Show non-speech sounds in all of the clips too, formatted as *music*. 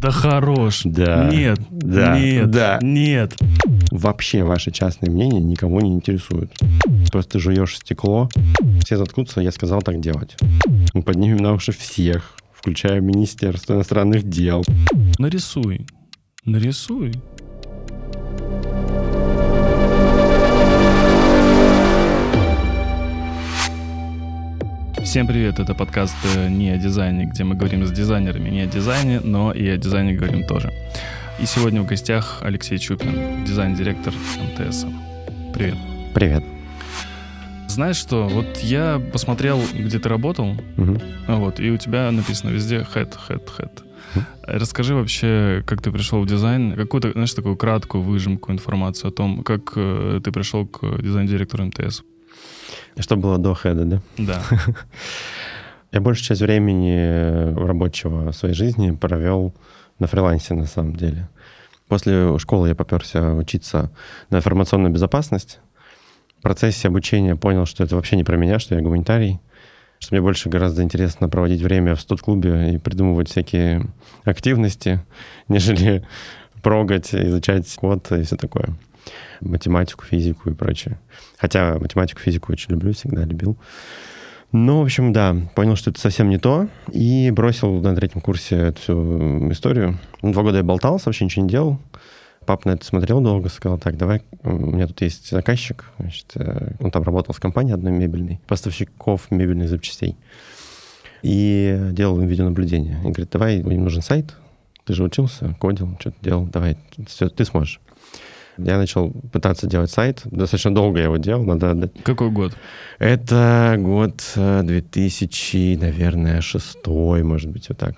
Да хорош. Да. Нет. Да. Нет. Да. Нет. Вообще ваше частное мнение никого не интересует. Просто жуешь стекло, все заткнутся, я сказал так делать. Мы поднимем на уши всех, включая Министерство иностранных дел. Нарисуй. Нарисуй. Всем привет, это подкаст э, «Не о дизайне», где мы говорим с дизайнерами не о дизайне, но и о дизайне говорим тоже. И сегодня в гостях Алексей Чупин, дизайн-директор МТС. Привет. Привет. Знаешь что, вот я посмотрел, где ты работал, Мгм. вот, и у тебя написано везде head, head, head. Расскажи вообще, как ты пришел в дизайн, какую-то, знаешь, такую краткую выжимку информацию о том, как э, ты пришел к дизайн-директору МТС. Что было до хеда, да? Да. *laughs* Я большую часть времени э, рабочего своей жизни провел на фрилансе, на самом деле. После школы я поперся учиться на информационную безопасность. В процессе обучения понял, что это вообще не про меня, что я гуманитарий, что мне больше гораздо интересно проводить время в студ-клубе и придумывать всякие активности, *laughs* нежели *laughs* прогать, изучать код и все такое. Математику, физику и прочее. Хотя математику, физику очень люблю, всегда любил. Ну, в общем, да, понял, что это совсем не то, и бросил на третьем курсе эту всю историю. Ну, Два года я болтался, вообще ничего не делал. Папа на это смотрел долго, сказал, так, давай, у меня тут есть заказчик, значит, э, он там работал в компании одной мебельной, поставщиков мебельных запчастей, и делал видеонаблюдение. И говорит, давай, им нужен сайт, ты же учился, кодил, что-то делал, давай, все, ты сможешь. Я начал пытаться делать сайт. Достаточно долго я его делал, надо отдать Какой год? это год э, 2000, наверное, шестой, может быть, вот так.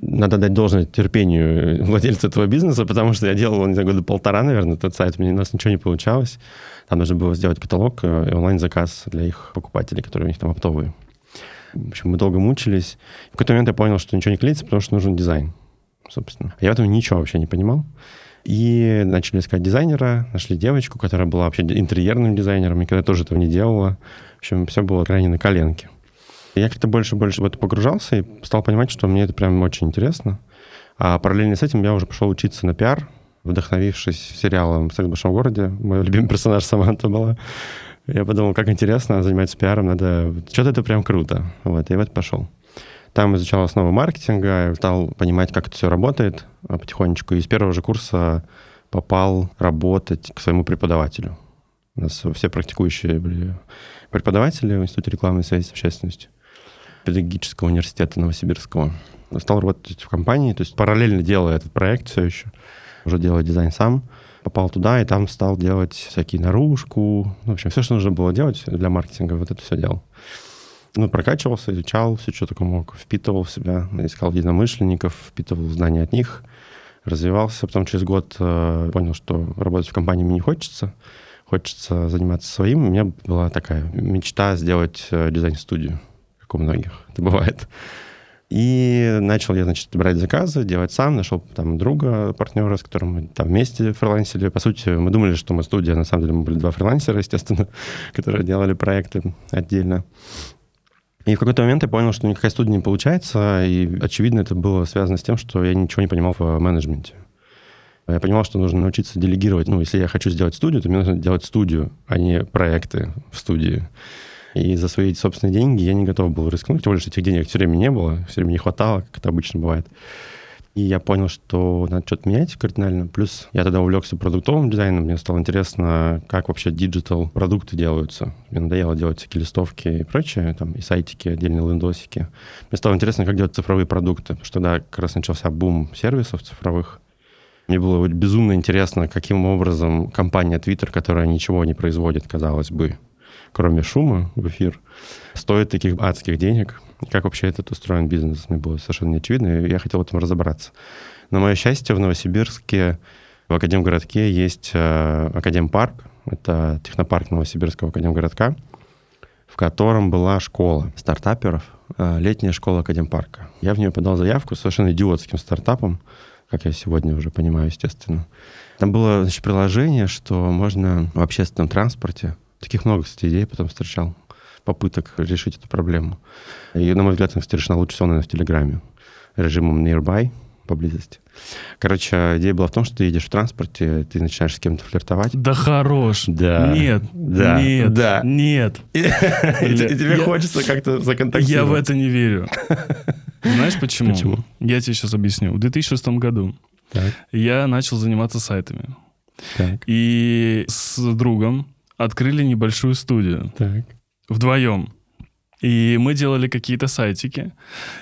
Надо дать должное терпению *laughs* владельцу этого бизнеса, потому что я делал его, не знаю, года полтора, наверное, этот сайт. У меня у нас ничего не получалось. Там нужно было сделать каталог э, и онлайн-заказ для их покупателей, которые у них там оптовые. В общем, мы долго мучились. В какой-то момент я понял, что ничего не клеится, потому что нужен дизайн, собственно. Я в этом ничего вообще не понимал. И начали искать дизайнера, нашли девочку, которая была вообще интерьерным дизайнером, никогда тоже этого не делала. В общем, все было крайне на коленке. И Я как-то больше и больше в это погружался и стал понимать, что мне это прям очень интересно. А параллельно с этим я уже пошел учиться на пиар, вдохновившись сериалом «Секс в большом городе». Мой любимый персонаж *laughs* Саманта была. Я подумал, как интересно заниматься пиаром, надо... Что-то это прям круто. Вот, и в это пошел. Там изучал основы маркетинга, стал понимать, как это все работает а, потихонечку. И с первого же курса попал работать к своему преподавателю. У нас все практикующие были преподаватели в Институте рекламной связи с общественностью педагогического университета Новосибирского. Стал работать в компании, то есть параллельно делая этот проект все еще, уже делая дизайн сам. Попал туда и там стал делать всякие наружку, ну, в общем, все, что нужно было делать для маркетинга, вот это все делал. Ну, прокачивался, изучал все, что только мог, впитывал в себя, искал единомышленников, впитывал знания от них, развивался. Потом через год э, понял, что работать в компании мне не хочется, хочется заниматься своим. У меня была такая мечта сделать э, дизайн-студию, как у многих это бывает. И начал я, значит, брать заказы, делать сам, нашел там друга, партнера, с которым мы там вместе фрилансили. По сути, мы думали, что мы студия, на самом деле мы были два фрилансера, естественно, *laughs* которые делали проекты отдельно. И в какой-то момент я понял, что никакая студия не получается, и, очевидно, это было связано с тем, что я ничего не понимал в менеджменте. Я понимал, что нужно научиться делегировать. Ну, если я хочу сделать студию, то мне нужно делать студию, а не проекты в студии. И за свои собственные деньги я не готов был рискнуть, тем более, что этих денег все время не было, все время не хватало, как это обычно бывает. И я понял, что надо что-то менять кардинально. Плюс я тогда увлекся продуктовым дизайном. Мне стало интересно, как вообще digital продукты делаются. Мне надоело делать всякие листовки и прочее, там и сайтики, отдельные лендосики. Мне стало интересно, как делать цифровые продукты. Потому что тогда как раз начался бум сервисов цифровых. Мне было безумно интересно, каким образом компания Twitter, которая ничего не производит, казалось бы, кроме шума в эфир, стоит таких адских денег. Как вообще этот устроен бизнес, мне было совершенно не очевидно, и я хотел в этом разобраться. На мое счастье, в Новосибирске, в Академгородке есть э, Академпарк, это технопарк Новосибирского Академгородка, в котором была школа стартаперов, э, летняя школа Академпарка. Я в нее подал заявку с совершенно идиотским стартапом, как я сегодня уже понимаю, естественно. Там было значит, приложение, что можно в общественном транспорте, таких много, кстати, идей потом встречал, попыток решить эту проблему. И, на мой взгляд, решена лучше всего, наверное, в Телеграме. Режимом Nearby. поблизости. Короче, идея была в том, что ты едешь в транспорте, ты начинаешь с кем-то флиртовать. Да хорош. Да. Нет. Да. Нет. Да. Нет. И тебе Я- хочется как-то законтактировать. Я в это не верю. Знаешь почему? Почему? Я тебе сейчас объясню. В 2006 году Так, я начал заниматься сайтами. так, И с другом открыли небольшую студию так. Вдвоем. И мы делали какие-то сайтики.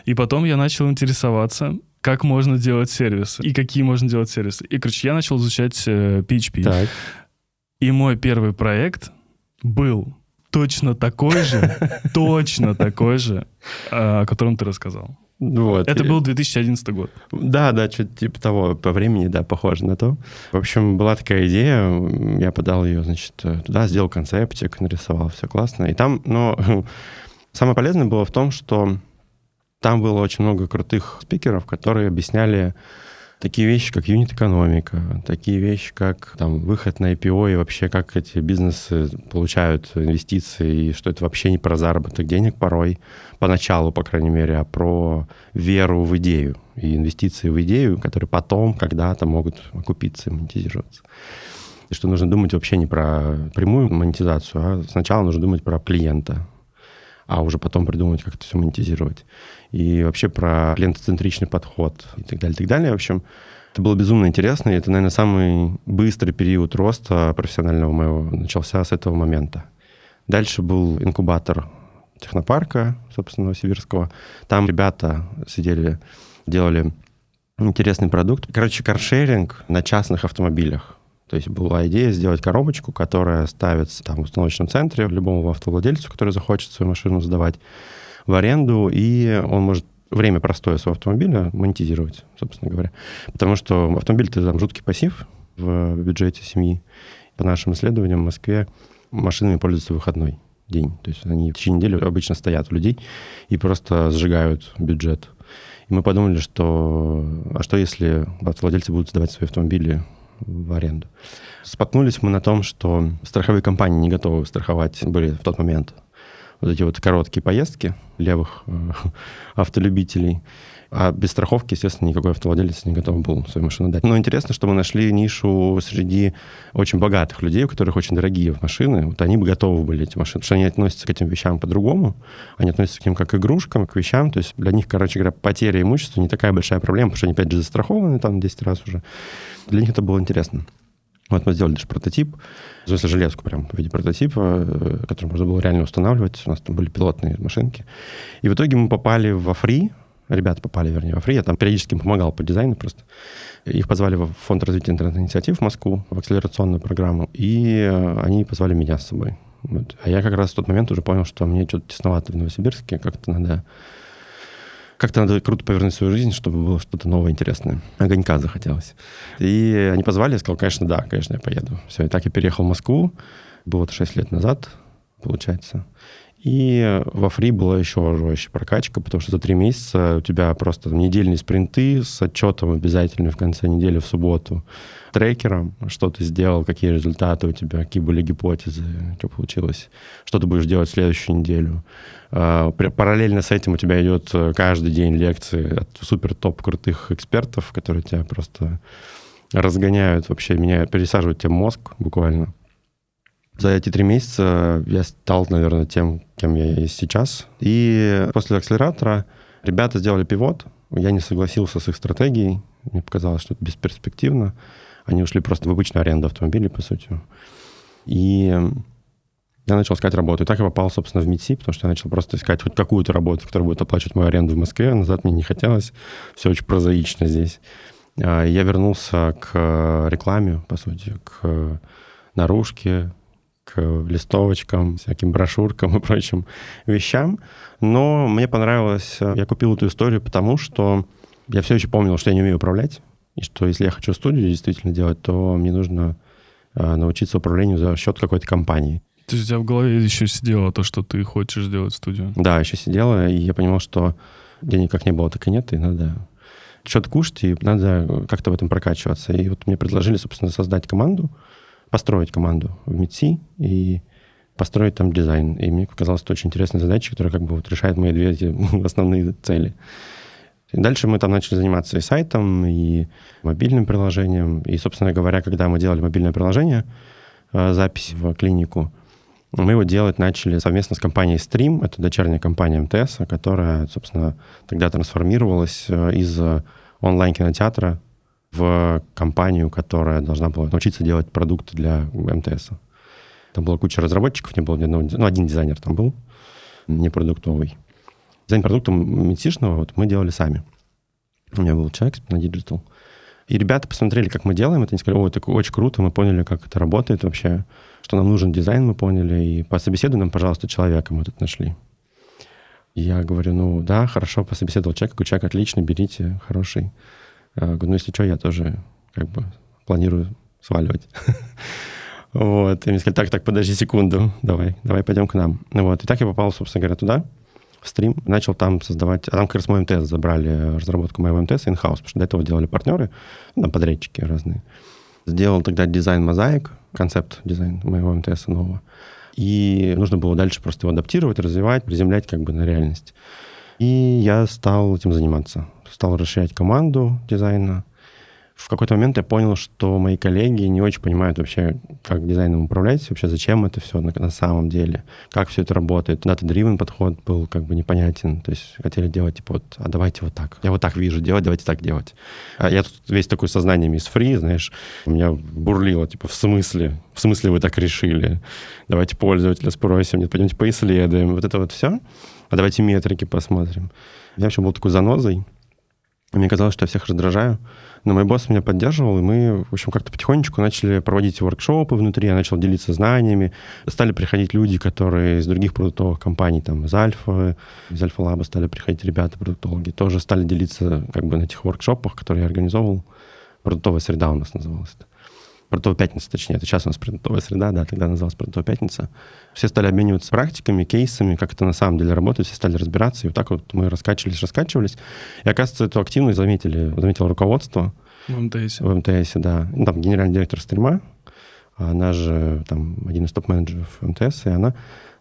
И потом я начал интересоваться, как можно делать сервисы и какие можно делать сервисы. И, короче, я начал изучать э, PHP. Так. И мой первый проект был точно такой же, *laughs* точно такой же, э, о котором ты рассказал. Вот. Это был 2011 год. Да, да, что-то типа того, по времени, да, похоже на то. В общем, была такая идея, я подал ее, значит, туда, сделал концептик, нарисовал, все классно. И там, но *laughs* самое полезное было в том, что там было очень много крутых спикеров, которые объясняли такие вещи, как юнит-экономика, такие вещи, как там, выход на IPO и вообще, как эти бизнесы получают инвестиции, и что это вообще не про заработок денег порой, поначалу, по крайней мере, а про веру в идею и инвестиции в идею, которые потом когда-то могут окупиться и монетизироваться. И что нужно думать вообще не про прямую монетизацию, а сначала нужно думать про клиента, а уже потом придумать, как это все монетизировать. И вообще про клиентоцентричный подход и так далее, и так далее. В общем, это было безумно интересно, и это, наверное, самый быстрый период роста профессионального моего начался с этого момента. Дальше был инкубатор технопарка, собственно, Новосибирского. Там ребята сидели, делали интересный продукт. Короче, каршеринг на частных автомобилях. То есть была идея сделать коробочку, которая ставится там в установочном центре любому автовладельцу, который захочет свою машину сдавать в аренду, и он может время простое своего автомобиля монетизировать, собственно говоря. Потому что автомобиль это там жуткий пассив в бюджете семьи. По нашим исследованиям в Москве машинами пользуются выходной день. То есть они в течение недели обычно стоят у людей и просто сжигают бюджет. И мы подумали, что а что если автовладельцы будут сдавать свои автомобили в аренду? Споткнулись мы на том, что страховые компании не готовы страховать были в тот момент вот эти вот короткие поездки левых э, *laughs* автолюбителей. А без страховки, естественно, никакой автовладелец не готов был свою машину дать. Но интересно, что мы нашли нишу среди очень богатых людей, у которых очень дорогие машины. Вот они бы готовы были эти машины, потому что они относятся к этим вещам по-другому. Они относятся к ним как к игрушкам, к вещам. То есть для них, короче говоря, потеря имущества не такая большая проблема, потому что они, опять же, застрахованы там 10 раз уже. Для них это было интересно. Вот мы сделали даже прототип, в смысле железку прям в виде прототипа, э, который можно было реально устанавливать. У нас там были пилотные машинки. И в итоге мы попали во фри, ребята попали, вернее, во фри. Я там периодически им помогал по дизайну просто. Их позвали в Фонд развития интернет-инициатив в Москву, в акселерационную программу, и э, они позвали меня с собой. Вот. А я как раз в тот момент уже понял, что мне что-то тесновато в Новосибирске, как-то надо как-то надо круто повернуть свою жизнь, чтобы было что-то новое, интересное. Огонька захотелось. И они позвали, я сказал, конечно, да, конечно, я поеду. Все, и так я переехал в Москву. Было это 6 лет назад, получается. И во фри была еще жестче прокачка, потому что за три месяца у тебя просто там недельные спринты с отчетом обязательно в конце недели в субботу, трекером, что ты сделал, какие результаты у тебя, какие были гипотезы, что получилось, что ты будешь делать в следующую неделю. А, Параллельно с этим у тебя идет э, каждый день лекции от супер топ крутых экспертов, которые тебя просто разгоняют вообще, меня пересаживают тебе мозг буквально. За эти три месяца я стал, наверное, тем, кем я есть сейчас. И после акселератора ребята сделали пивот. Я не согласился с их стратегией. Мне показалось, что это бесперспективно. Они ушли просто в обычную аренду автомобилей, по сути. И я начал искать работу. И так я попал, собственно, в МИДСИ, потому что я начал просто искать хоть какую-то работу, которая будет оплачивать мою аренду в Москве. Назад мне не хотелось. Все очень прозаично здесь. А, Я вернулся к рекламе, по сути, к наружке, к листовочкам, всяким брошюркам и прочим вещам. Но мне понравилось, э, я купил эту историю, потому что я все еще помнил, что я не умею управлять, и что если я хочу студию действительно делать, то мне нужно э, научиться управлению за счет какой-то компании. То есть у тебя в голове еще сидело то, что ты хочешь сделать студию? Да, еще сидела, и я понимал, что денег как не было, так и нет, и надо что-то кушать, и надо как-то в этом прокачиваться. И вот мне предложили, собственно, создать команду, построить команду в МИДСИ и построить там дизайн. И мне показалось это очень интересная задача, которая как бы вот решает мои две эти *laughs* основные цели. И дальше мы там начали заниматься и сайтом, и мобильным приложением. И, собственно говоря, когда мы делали мобильное приложение, э, запись в клинику, мы его делать начали совместно с компанией Stream, это дочерняя компания МТС, которая, собственно, тогда трансформировалась э, из онлайн-кинотеатра в компанию, которая должна была научиться делать продукты для МТС. Там была куча разработчиков, не было ни одного, ну, один дизайнер там был, не продуктовый. Дизайн продукта медицинского вот мы делали сами. У меня был человек на Digital. И ребята посмотрели, как мы делаем это, они сказали, о, это очень круто, мы поняли, как это работает вообще, что нам нужен дизайн, мы поняли, и по собеседу нам, пожалуйста, человека мы тут нашли. Я говорю, ну да, хорошо, пособеседовал человек, говорю, человек отличный, берите, хороший. Я говорю, ну если что, я тоже как бы планирую сваливать. *laughs* Вот. И мне сказали, так, так, подожди секунду, давай, давай пойдем к нам. Вот. И так я попал, собственно говоря, туда в стрим, начал там создавать, а там как раз мой МТС забрали разработку моего МТС in-house, потому что до этого делали партнеры, ну, там подрядчики разные. Сделал тогда дизайн мозаик, концепт дизайн моего МТС нового. И нужно было дальше просто его адаптировать, развивать, приземлять как бы на реальность. И я стал этим заниматься. Стал расширять команду дизайна, в какой-то момент я понял, что мои коллеги не очень понимают вообще, как дизайном управлять, вообще зачем это все на, на самом деле, как все это работает. Data-driven подход был как бы непонятен, то есть хотели делать типа вот, а давайте вот так, я вот так вижу делать, давайте так делать. А я тут весь такой сознанием из фри, знаешь, у меня бурлило, типа, в смысле? В смысле вы так решили? Давайте пользователя спросим, нет, пойдемте поисследуем, вот это вот все. А давайте метрики посмотрим. Я вообще был такой занозой, мне казалось, что я всех раздражаю. Но мой босс меня поддерживал, и мы, в общем, как-то потихонечку начали проводить воркшопы внутри, я начал делиться знаниями. Стали приходить люди, которые из других продуктовых компаний, там, из Альфа, из Альфа Лаба стали приходить ребята, продуктологи, тоже стали делиться как бы на этих воркшопах, которые я организовывал. Продуктовая среда у нас называлась. Продуктовая пятница, точнее. Это сейчас у нас продуктовая среда, да, тогда называлась продуктовая пятница. Все стали обмениваться практиками, кейсами, как это на самом деле работает, все стали разбираться, и вот так вот мы раскачивались, раскачивались. И, оказывается, эту активность заметили, заметило руководство. В МТС. В МТС, да. Ну, там генеральный директор стрима, она же там один из топ-менеджеров МТС, и она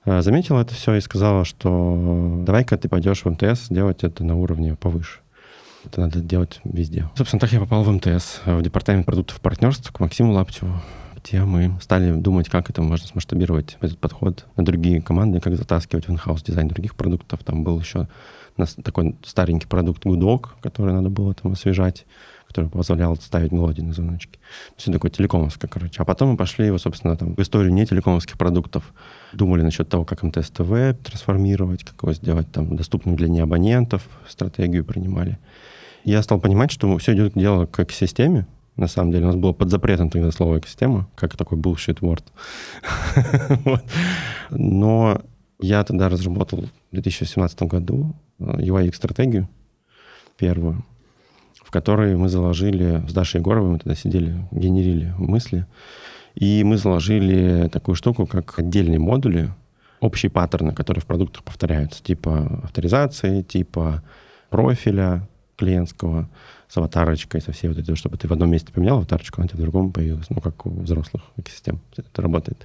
э, заметила это все и сказала, что давай-ка ты пойдешь в МТС делать это на уровне повыше. Это надо делать везде. Собственно, так я попал в МТС, в департамент продуктов партнерств к Максиму Лаптеву, где мы стали думать, как это можно смасштабировать, этот подход на другие команды, как затаскивать в инхаус дизайн других продуктов. Там был еще такой старенький продукт Гудок, который надо было там освежать который позволял ставить мелодии на звоночки. Все такое телекомовское, короче. А потом мы пошли, его, собственно, там, в историю не телекомовских продуктов. Думали насчет того, как МТС ТВ трансформировать, как его сделать там доступным для неабонентов, стратегию принимали я стал понимать, что все идет дело к экосистеме. На самом деле, у нас было под запретом тогда слово экосистема, как такой bullshit word. *laughs* Но я тогда разработал в 2017 году э, UI-стратегию первую, в которой мы заложили с Дашей Егоровой, мы тогда сидели, генерили мысли, и мы заложили такую штуку, как отдельные модули, общие паттерны, которые в продуктах повторяются, типа авторизации, типа профиля, клиентского с аватарочкой, со всей вот этой, чтобы ты в одном месте поменял аватарочку, она тебе в другом появилась. Ну, как у взрослых экосистем это работает.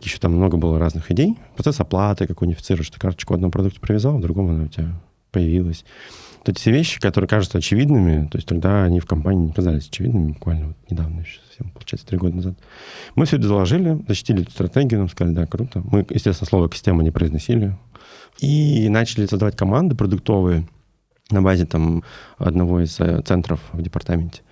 Еще там много было разных идей. Процесс оплаты, как унифицируешь. Ты карточку в одном продукте привязал, в другом она у тебя появилась. Вот эти все вещи, которые кажутся очевидными, то есть тогда они в компании не казались очевидными, буквально вот недавно еще совсем, получается, три года назад. Мы все это заложили, защитили эту стратегию, нам сказали, да, круто. Мы, естественно, слово «экосистема» не произносили. И начали создавать команды продуктовые, на базе там одного из э, центров в департаменте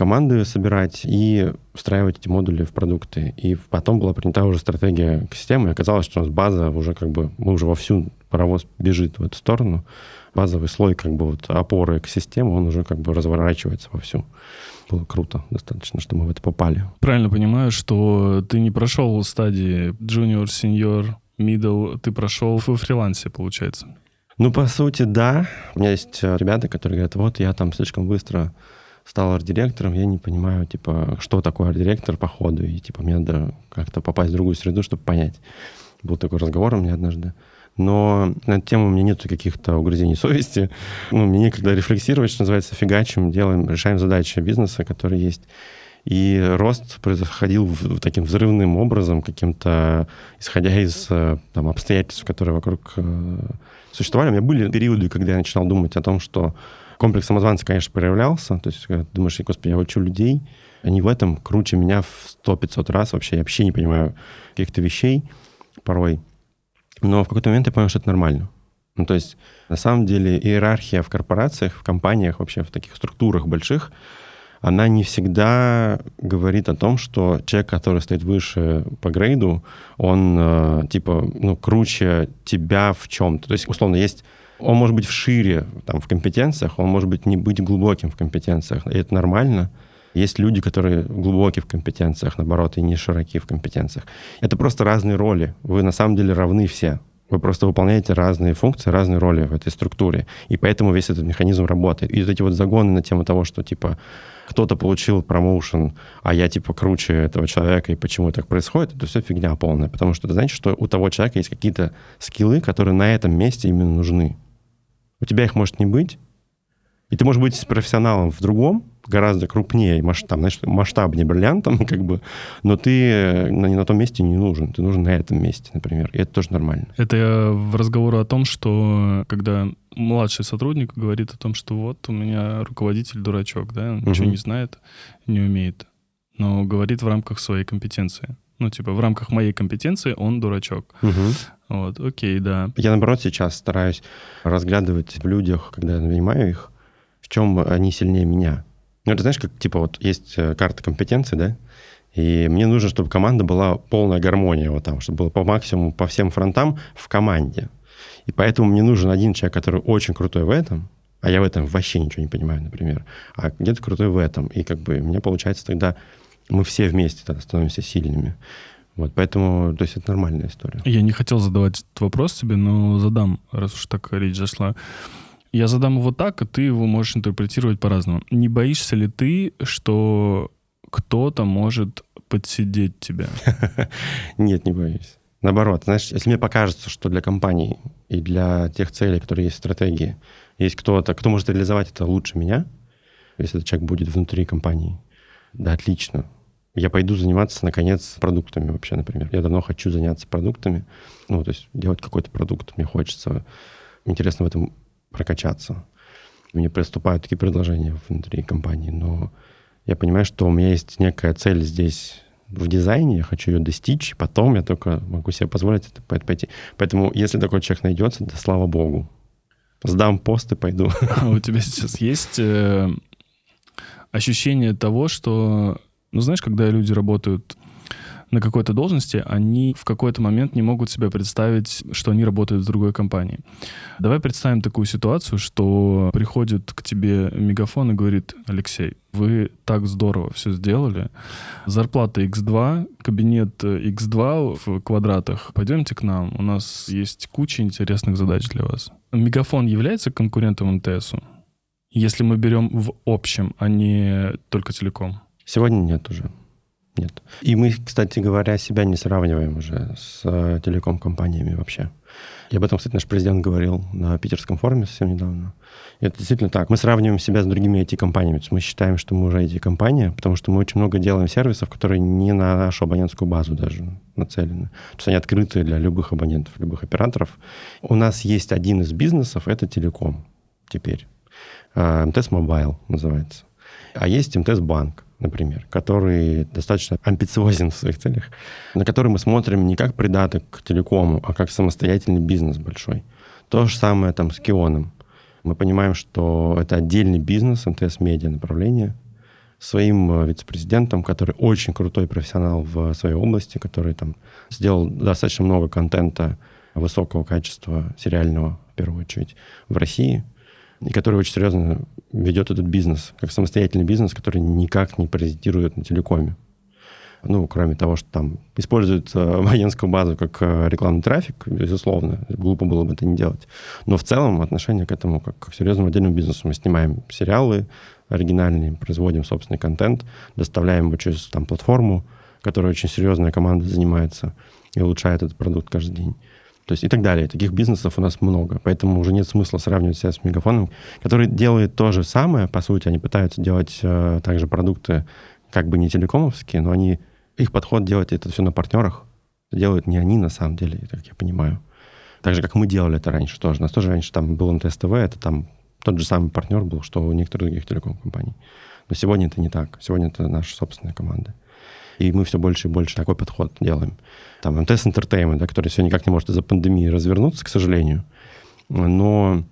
команды собирать и встраивать эти модули в продукты. И потом была принята уже стратегия системы, и оказалось, что у нас база уже как бы, мы уже вовсю, паровоз бежит в эту сторону. Базовый слой как бы вот опоры экосистемы, он уже как бы разворачивается вовсю. Было круто достаточно, что мы в это попали. Правильно понимаю, что ты не прошел стадии junior, senior, middle, ты прошел во фрилансе, получается? Ну, по сути, да. У меня есть э, ребята, которые говорят, вот я там слишком быстро стал арт-директором, я не понимаю, типа, что такое арт-директор по ходу, и, типа, мне надо как-то попасть в другую среду, чтобы понять. Был такой разговор у меня однажды. Но на эту тему у меня нет каких-то угрызений совести. Ну, мне некогда рефлексировать, что называется, фигачим, делаем, решаем задачи бизнеса, которые есть. И рост происходил в, таким взрывным образом, каким-то, исходя из э, там, обстоятельств, которые вокруг э, существовали. У меня были периоды, когда я начинал думать о том, что комплекс самозванца, конечно, проявлялся. То есть, когда ты думаешь, господи, я учу людей, они в этом круче меня в 100-500 раз вообще. Я вообще не понимаю каких-то вещей порой. Но в какой-то момент я понял, что это нормально. Ну, то есть, на самом деле, иерархия в корпорациях, в компаниях, вообще в таких структурах больших, она не всегда говорит о том, что человек, который стоит выше по грейду, он, э, типа, ну, круче тебя в чем-то. То есть, условно, есть... Он может быть в шире там, в компетенциях, он может быть не быть глубоким в компетенциях, и это нормально. Есть люди, которые глубоки в компетенциях, наоборот, и не широки в компетенциях. Это просто разные роли. Вы на самом деле равны все. Вы просто выполняете разные функции, разные роли в этой структуре. И поэтому весь этот механизм работает. И вот эти вот загоны на тему того, что типа кто-то получил промоушен, а я типа круче этого человека, и почему так происходит, это все фигня полная. Потому что это значит, что у того человека есть какие-то скиллы, которые на этом месте именно нужны. У тебя их может не быть, и ты можешь быть профессионалом в другом, гораздо крупнее, масштаб, значит, масштабнее бриллиантом, *laughs* как бы, но ты на, не на том месте не нужен. Ты нужен на этом месте, например. И это тоже нормально. Это я в разговору о том, что когда младший сотрудник говорит о том, что вот у меня руководитель дурачок, да, он угу. ничего не знает, не умеет, но говорит в рамках своей компетенции. Ну, типа, в рамках моей компетенции он дурачок. Угу. Вот, окей, да. Я, наоборот, сейчас стараюсь разглядывать в людях, когда я нанимаю их, чем они сильнее меня. Ну, это знаешь, как, типа, вот есть э, карта компетенций, да, и мне нужно, чтобы команда была полная гармония вот там, чтобы было по максимуму, по всем фронтам в команде. И поэтому мне нужен один человек, который очень крутой в этом, а я в этом вообще ничего не понимаю, например, а где-то крутой в этом. И как бы мне получается тогда мы все вместе тогда становимся сильными. Вот, поэтому, то есть это нормальная история. Я не хотел задавать этот вопрос тебе, но задам, раз уж так речь зашла. Я задам его так, а ты его можешь интерпретировать по-разному. Не боишься ли ты, что кто-то может подсидеть тебя? *laughs* Нет, не боюсь. Наоборот, знаешь, если мне покажется, что для компании и для тех целей, которые есть в стратегии, есть кто-то, кто может реализовать это лучше меня, если этот человек будет внутри компании, да, отлично. Я пойду заниматься, наконец, продуктами вообще, например. Я давно хочу заняться продуктами, ну, то есть делать какой-то продукт. Мне хочется, интересно в этом прокачаться. Мне приступают такие предложения внутри компании, но я понимаю, что у меня есть некая цель здесь в дизайне, я хочу ее достичь, потом я только могу себе позволить это пойти. Поэтому, если такой человек найдется, да слава богу. Сдам пост и пойду. *laughs* А у тебя сейчас есть э, ощущение того, что, ну знаешь, когда люди работают на какой-то должности, они в какой-то момент не могут себе представить, что они работают в другой компании. Давай представим такую ситуацию, что приходит к тебе мегафон и говорит, Алексей, вы так здорово все сделали. Зарплата X2, кабинет X2 в квадратах. Пойдемте к нам, у нас есть куча интересных задач для вас. Мегафон является конкурентом МТСу? Если мы берем в общем, а не только телеком. Сегодня нет уже нет. И мы, кстати говоря, себя не сравниваем уже с э, телеком-компаниями вообще. И об этом, кстати, наш президент говорил на питерском форуме совсем недавно. И это действительно так. Мы сравниваем себя с другими IT-компаниями. Мы считаем, что мы уже IT-компания, потому что мы очень много делаем сервисов, которые не на нашу абонентскую базу даже нацелены. То есть они открыты для любых абонентов, любых операторов. У нас есть один из бизнесов, это телеком теперь. Э, МТС Мобайл называется. А есть МТС Банк например, который достаточно амбициозен в своих целях, на который мы смотрим не как придаток к телекому, а как самостоятельный бизнес большой. То же самое там с Кионом. Мы понимаем, что это отдельный бизнес, МТС-медиа направление, своим э, вице-президентом, который очень крутой профессионал в своей области, который там сделал достаточно много контента высокого качества, сериального, в первую очередь, в России – и который очень серьезно ведет этот бизнес, как самостоятельный бизнес, который никак не паразитирует на телекоме. Ну, кроме того, что там используют абонентскую *laughs* базу как э, рекламный трафик, безусловно, глупо было бы это не делать. Но в целом отношение к этому как к серьезному отдельному бизнесу. Мы снимаем сериалы оригинальные, производим собственный контент, доставляем его через там, платформу, которой очень серьезная команда занимается и улучшает этот продукт каждый день. То есть и так далее. Таких бизнесов у нас много. Поэтому уже нет смысла сравнивать себя с Мегафоном, который делает то же самое, по сути. Они пытаются делать э, также продукты, как бы не телекомовские, но они, их подход делать это все на партнерах. Делают не они на самом деле, как я понимаю. Так же, как мы делали это раньше тоже. У нас тоже раньше там был МТС-ТВ, это там тот же самый партнер был, что у некоторых других телеком-компаний. Но сегодня это не так. Сегодня это наша собственная команда. И мы все больше и больше такой подход делаем. Там МТС Entertainment, да, который все никак не может из-за пандемии развернуться, к сожалению. Но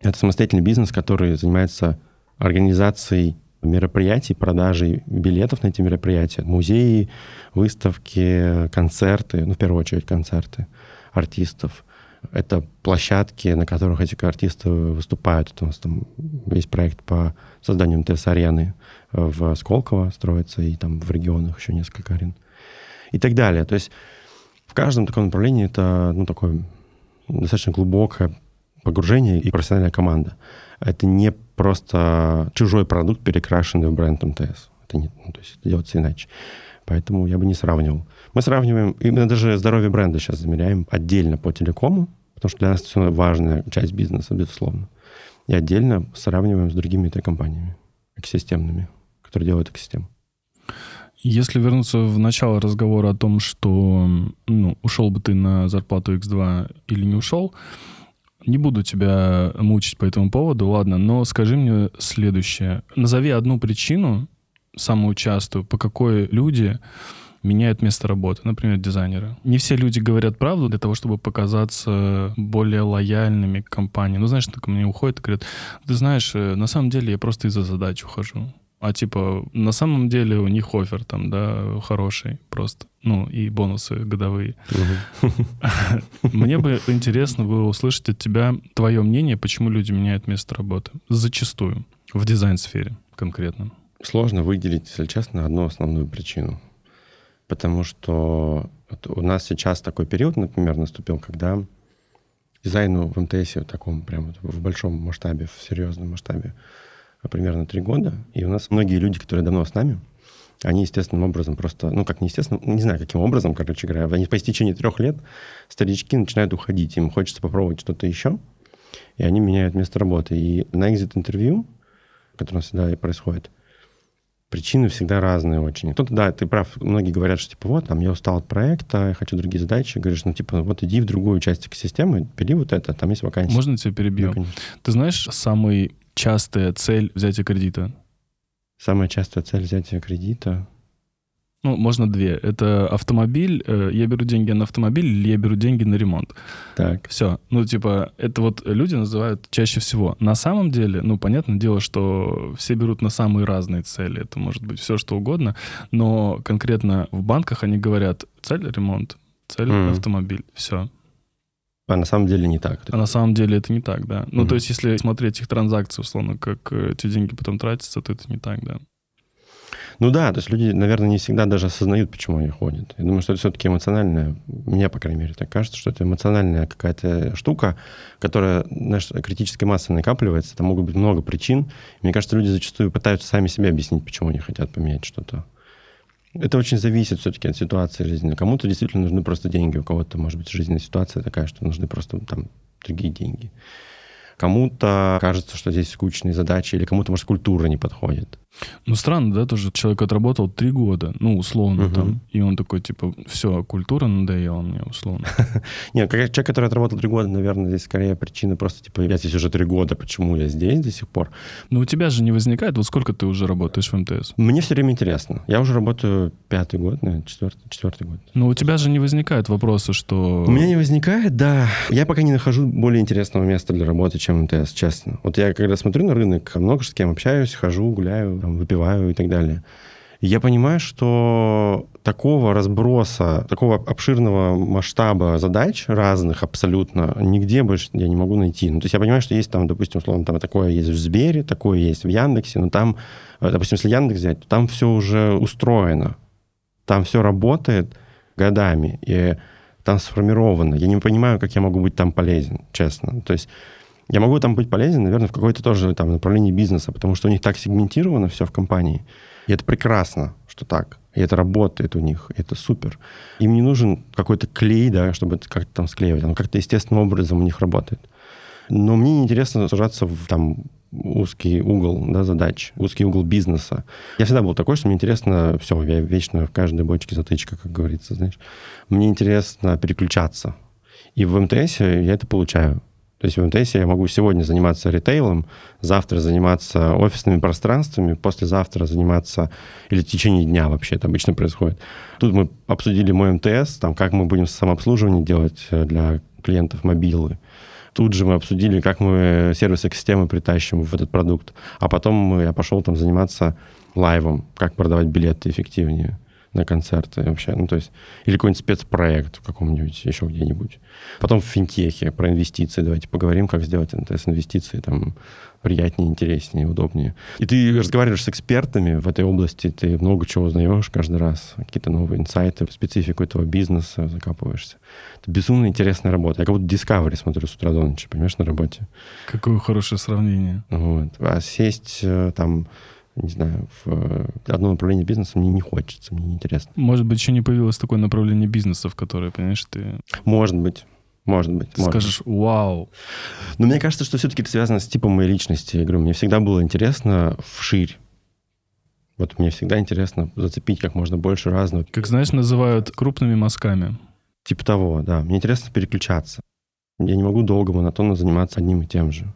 это самостоятельный бизнес, который занимается организацией мероприятий, продажей билетов на эти мероприятия. Музеи, выставки, концерты, ну, в первую очередь концерты артистов. Это площадки, на которых эти артисты выступают. Это у нас там есть проект по созданию МТС-арены в Сколково строится, и там в регионах еще несколько арен. И так далее. То есть в каждом таком направлении это ну, такое достаточно глубокое погружение и профессиональная команда. Это не просто чужой продукт, перекрашенный в бренд МТС. Это не, ну, то есть это делается иначе. Поэтому я бы не сравнивал. Мы сравниваем, именно даже здоровье бренда сейчас замеряем отдельно по телекому, потому что для нас это важная часть бизнеса, безусловно. И отдельно сравниваем с другими компаниями экосистемными, которые делают экосистему. Если вернуться в начало разговора о том, что ну, ушел бы ты на зарплату X2 или не ушел, не буду тебя мучить по этому поводу, ладно, но скажи мне следующее. Назови одну причину, самую частую, по какой люди меняют место работы, например, дизайнеры. Не все люди говорят правду для того, чтобы показаться более лояльными к компании. Ну, знаешь, ко мне уходят и говорят, ты знаешь, э, на самом деле я просто из-за задач ухожу. А типа, на самом деле у них офер там, да, хороший просто. Ну, и бонусы годовые. Мне бы интересно было услышать от тебя твое мнение, почему люди меняют место работы. Зачастую. В дизайн-сфере конкретно. Сложно выделить, если честно, одну основную причину. Потому что у нас сейчас такой период, например, наступил, когда дизайну в МТС в таком прям в большом масштабе, в серьезном масштабе, примерно три года. И у нас многие люди, которые давно с нами, они естественным образом просто, ну как не естественно, не знаю каким образом, короче говоря, они по истечении трех лет старички начинают уходить, им хочется попробовать что-то еще, и они меняют место работы. И на экзит-интервью, которое всегда и происходит, причины всегда разные очень. Кто-то, да, ты прав, многие говорят, что типа вот, там, я устал от проекта, я хочу другие задачи. Говоришь, ну типа вот иди в другую часть экосистемы, пили вот это, там есть вакансия. Можно тебя перебью? Да, ты знаешь самый частая цель взятия кредита? Самая частая цель взятия кредита? Ну, можно две. Это автомобиль, э, я беру деньги на автомобиль или я беру деньги на ремонт. Так. Все. Ну, типа, это вот люди называют чаще всего. На самом деле, ну, понятное дело, что все берут на самые разные цели. Это может быть все, что угодно. Но конкретно в банках они говорят, цель ремонт, цель mm. автомобиль. Все. А на самом деле не так. А на самом деле это не так, да. Ну, mm-hmm. то есть, если смотреть их транзакции, условно, как эти деньги потом тратятся, то это не так, да. Ну да, то есть люди, наверное, не всегда даже осознают, почему они ходят. Я думаю, что это все-таки эмоциональная, мне, по крайней мере, так кажется, что это эмоциональная какая-то штука, которая, знаешь, критической массой накапливается. Там могут быть много причин. Мне кажется, люди зачастую пытаются сами себе объяснить, почему они хотят поменять что-то. Это очень зависит все-таки от ситуации жизни. Кому-то действительно нужны просто деньги, у кого-то, может быть, жизненная ситуация такая, что нужны просто там другие деньги. Кому-то кажется, что здесь скучные задачи, или кому-то, может, культура не подходит. Ну, странно, да, тоже человек отработал три года, ну, условно, угу. там, и он такой, типа, все, культура надоела мне, условно. *laughs* Нет, человек, который отработал три года, наверное, здесь скорее причина просто, типа, я здесь уже три года, почему я здесь до сих пор? Ну, у тебя же не возникает, вот сколько ты уже работаешь в МТС? Мне все время интересно. Я уже работаю пятый год, наверное, четвертый, четвертый год. Но у тебя же не возникает вопроса, что... У меня не возникает, да. Я пока не нахожу более интересного места для работы, чем МТС, честно. Вот я когда смотрю на рынок, много с кем общаюсь, хожу, гуляю, там, выпиваю и так далее. Я понимаю, что такого разброса, такого обширного масштаба задач разных абсолютно нигде больше я не могу найти. Ну, то есть я понимаю, что есть там, допустим, условно, там такое есть в Сбере, такое есть в Яндексе, но там, э, допустим, если Яндекс взять, то там все уже устроено. Там все работает годами, и там сформировано. Я не понимаю, как я могу быть там полезен, честно. То есть я могу там быть полезен, наверное, в какой-то тоже там направлении бизнеса, потому что у них так сегментировано все в компании. И это прекрасно, что так. И это работает у них, и это супер. Им не нужен какой-то клей, да, чтобы это как-то там склеивать. Оно как-то естественным образом у них работает. Но мне неинтересно сужаться в там, узкий угол да, задач, узкий угол бизнеса. Я всегда был такой, что мне интересно все, я вечно в каждой бочке затычка, как говорится, знаешь. Мне интересно переключаться. И в МТС я это получаю. То есть в МТС я могу сегодня заниматься ритейлом, завтра заниматься офисными пространствами, послезавтра заниматься, или в течение дня вообще это обычно происходит. Тут мы обсудили мой МТС, там, как мы будем самообслуживание делать э, для клиентов мобилы. Тут же мы обсудили, как мы сервис экосистемы притащим в этот продукт. А потом я пошел там заниматься лайвом, как продавать билеты эффективнее на концерты вообще. Ну, то есть, или какой-нибудь спецпроект в каком-нибудь, еще где-нибудь. Потом в финтехе про инвестиции. Давайте поговорим, как сделать НТС инвестиции там приятнее, интереснее, удобнее. И ты разговариваешь с экспертами в этой области, ты много чего узнаешь каждый раз, какие-то новые инсайты, специфику этого бизнеса закапываешься. Это безумно интересная работа. Я как будто Discovery смотрю с утра до ночи, понимаешь, на работе. Какое хорошее сравнение. Вот. А сесть э, там не знаю, в э, одно направление бизнеса мне не хочется, мне неинтересно. Может быть, еще не появилось такое направление бизнеса, в которое, понимаешь, ты... Может быть. Может быть. Ты может скажешь, вау. Но мне кажется, что все-таки это связано с типом моей личности. Я говорю, мне всегда было интересно вширь. Вот мне всегда интересно зацепить как можно больше разного. Как знаешь, называют крупными мазками. Типа того, да. Мне интересно переключаться. Я не могу долго монотонно заниматься одним и тем же.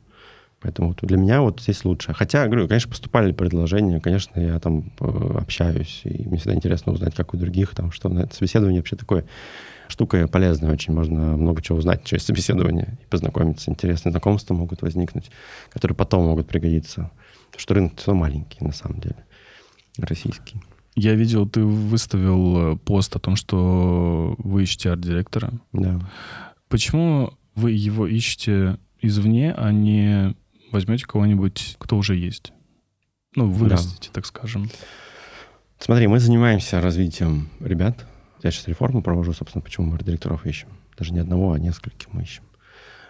Поэтому вот для меня вот здесь лучше. Хотя, говорю, конечно, поступали предложения, конечно, я там э, общаюсь, и мне всегда интересно узнать, как у других, там, что на это собеседование вообще такое. Штука полезная очень, можно много чего узнать через собеседование и познакомиться. Интересные знакомства могут возникнуть, которые потом могут пригодиться. Потому что рынок все маленький, на самом деле, российский. Я видел, ты выставил э, пост о том, что вы ищете арт-директора. Да. Почему вы его ищете извне, а не возьмете кого-нибудь, кто уже есть. Ну, вырастите, да. так скажем. Смотри, мы занимаемся развитием ребят. Я сейчас реформу провожу, собственно, почему мы директоров ищем. Даже не одного, а нескольких мы ищем.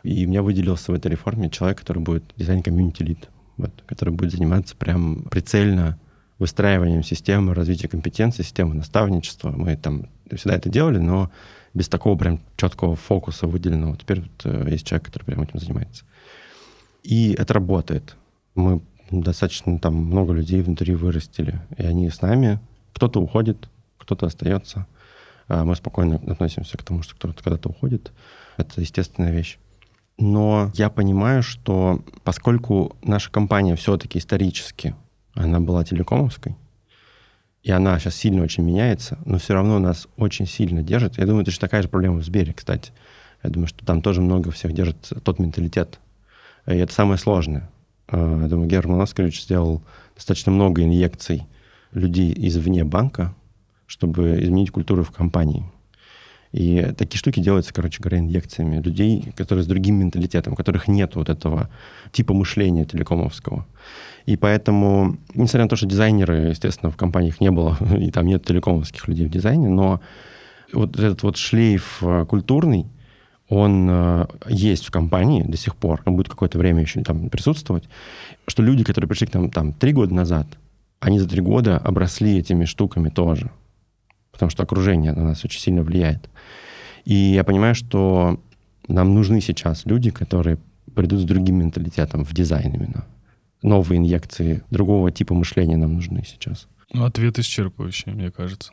И у меня выделился в этой реформе человек, который будет дизайн комьюнити лид, вот, который будет заниматься прям прицельно выстраиванием системы развития компетенций, системы наставничества. Мы там всегда это делали, но без такого прям четкого фокуса выделенного. Теперь вот, э, есть человек, который прям этим занимается. И это работает. Мы достаточно там много людей внутри вырастили, и они с нами. Кто-то уходит, кто-то остается. А мы спокойно относимся к тому, что кто-то когда-то уходит. Это естественная вещь. Но я понимаю, что поскольку наша компания все-таки исторически, она была телекомовской, и она сейчас сильно очень меняется, но все равно нас очень сильно держит. Я думаю, это же такая же проблема в Сбере, кстати. Я думаю, что там тоже много всех держит тот менталитет, и это самое сложное. А, я думаю, Герман Оскарович сделал достаточно много инъекций людей извне банка, чтобы изменить культуру в компании. И такие штуки делаются, короче говоря, инъекциями людей, которые с другим менталитетом, у которых нет вот этого типа мышления телекомовского. И поэтому, несмотря на то, что дизайнеры, естественно, в компаниях не было, *laughs* и там нет телекомовских людей в дизайне, но вот этот вот шлейф э, культурный, он э, есть в компании до сих пор, он будет какое-то время еще там присутствовать, что люди, которые пришли к нам там три года назад, они за три года обросли этими штуками тоже, потому что окружение на нас очень сильно влияет. И я понимаю, что нам нужны сейчас люди, которые придут с другим менталитетом в дизайн именно. Новые инъекции другого типа мышления нам нужны сейчас. Ну, ответ исчерпывающий, мне кажется.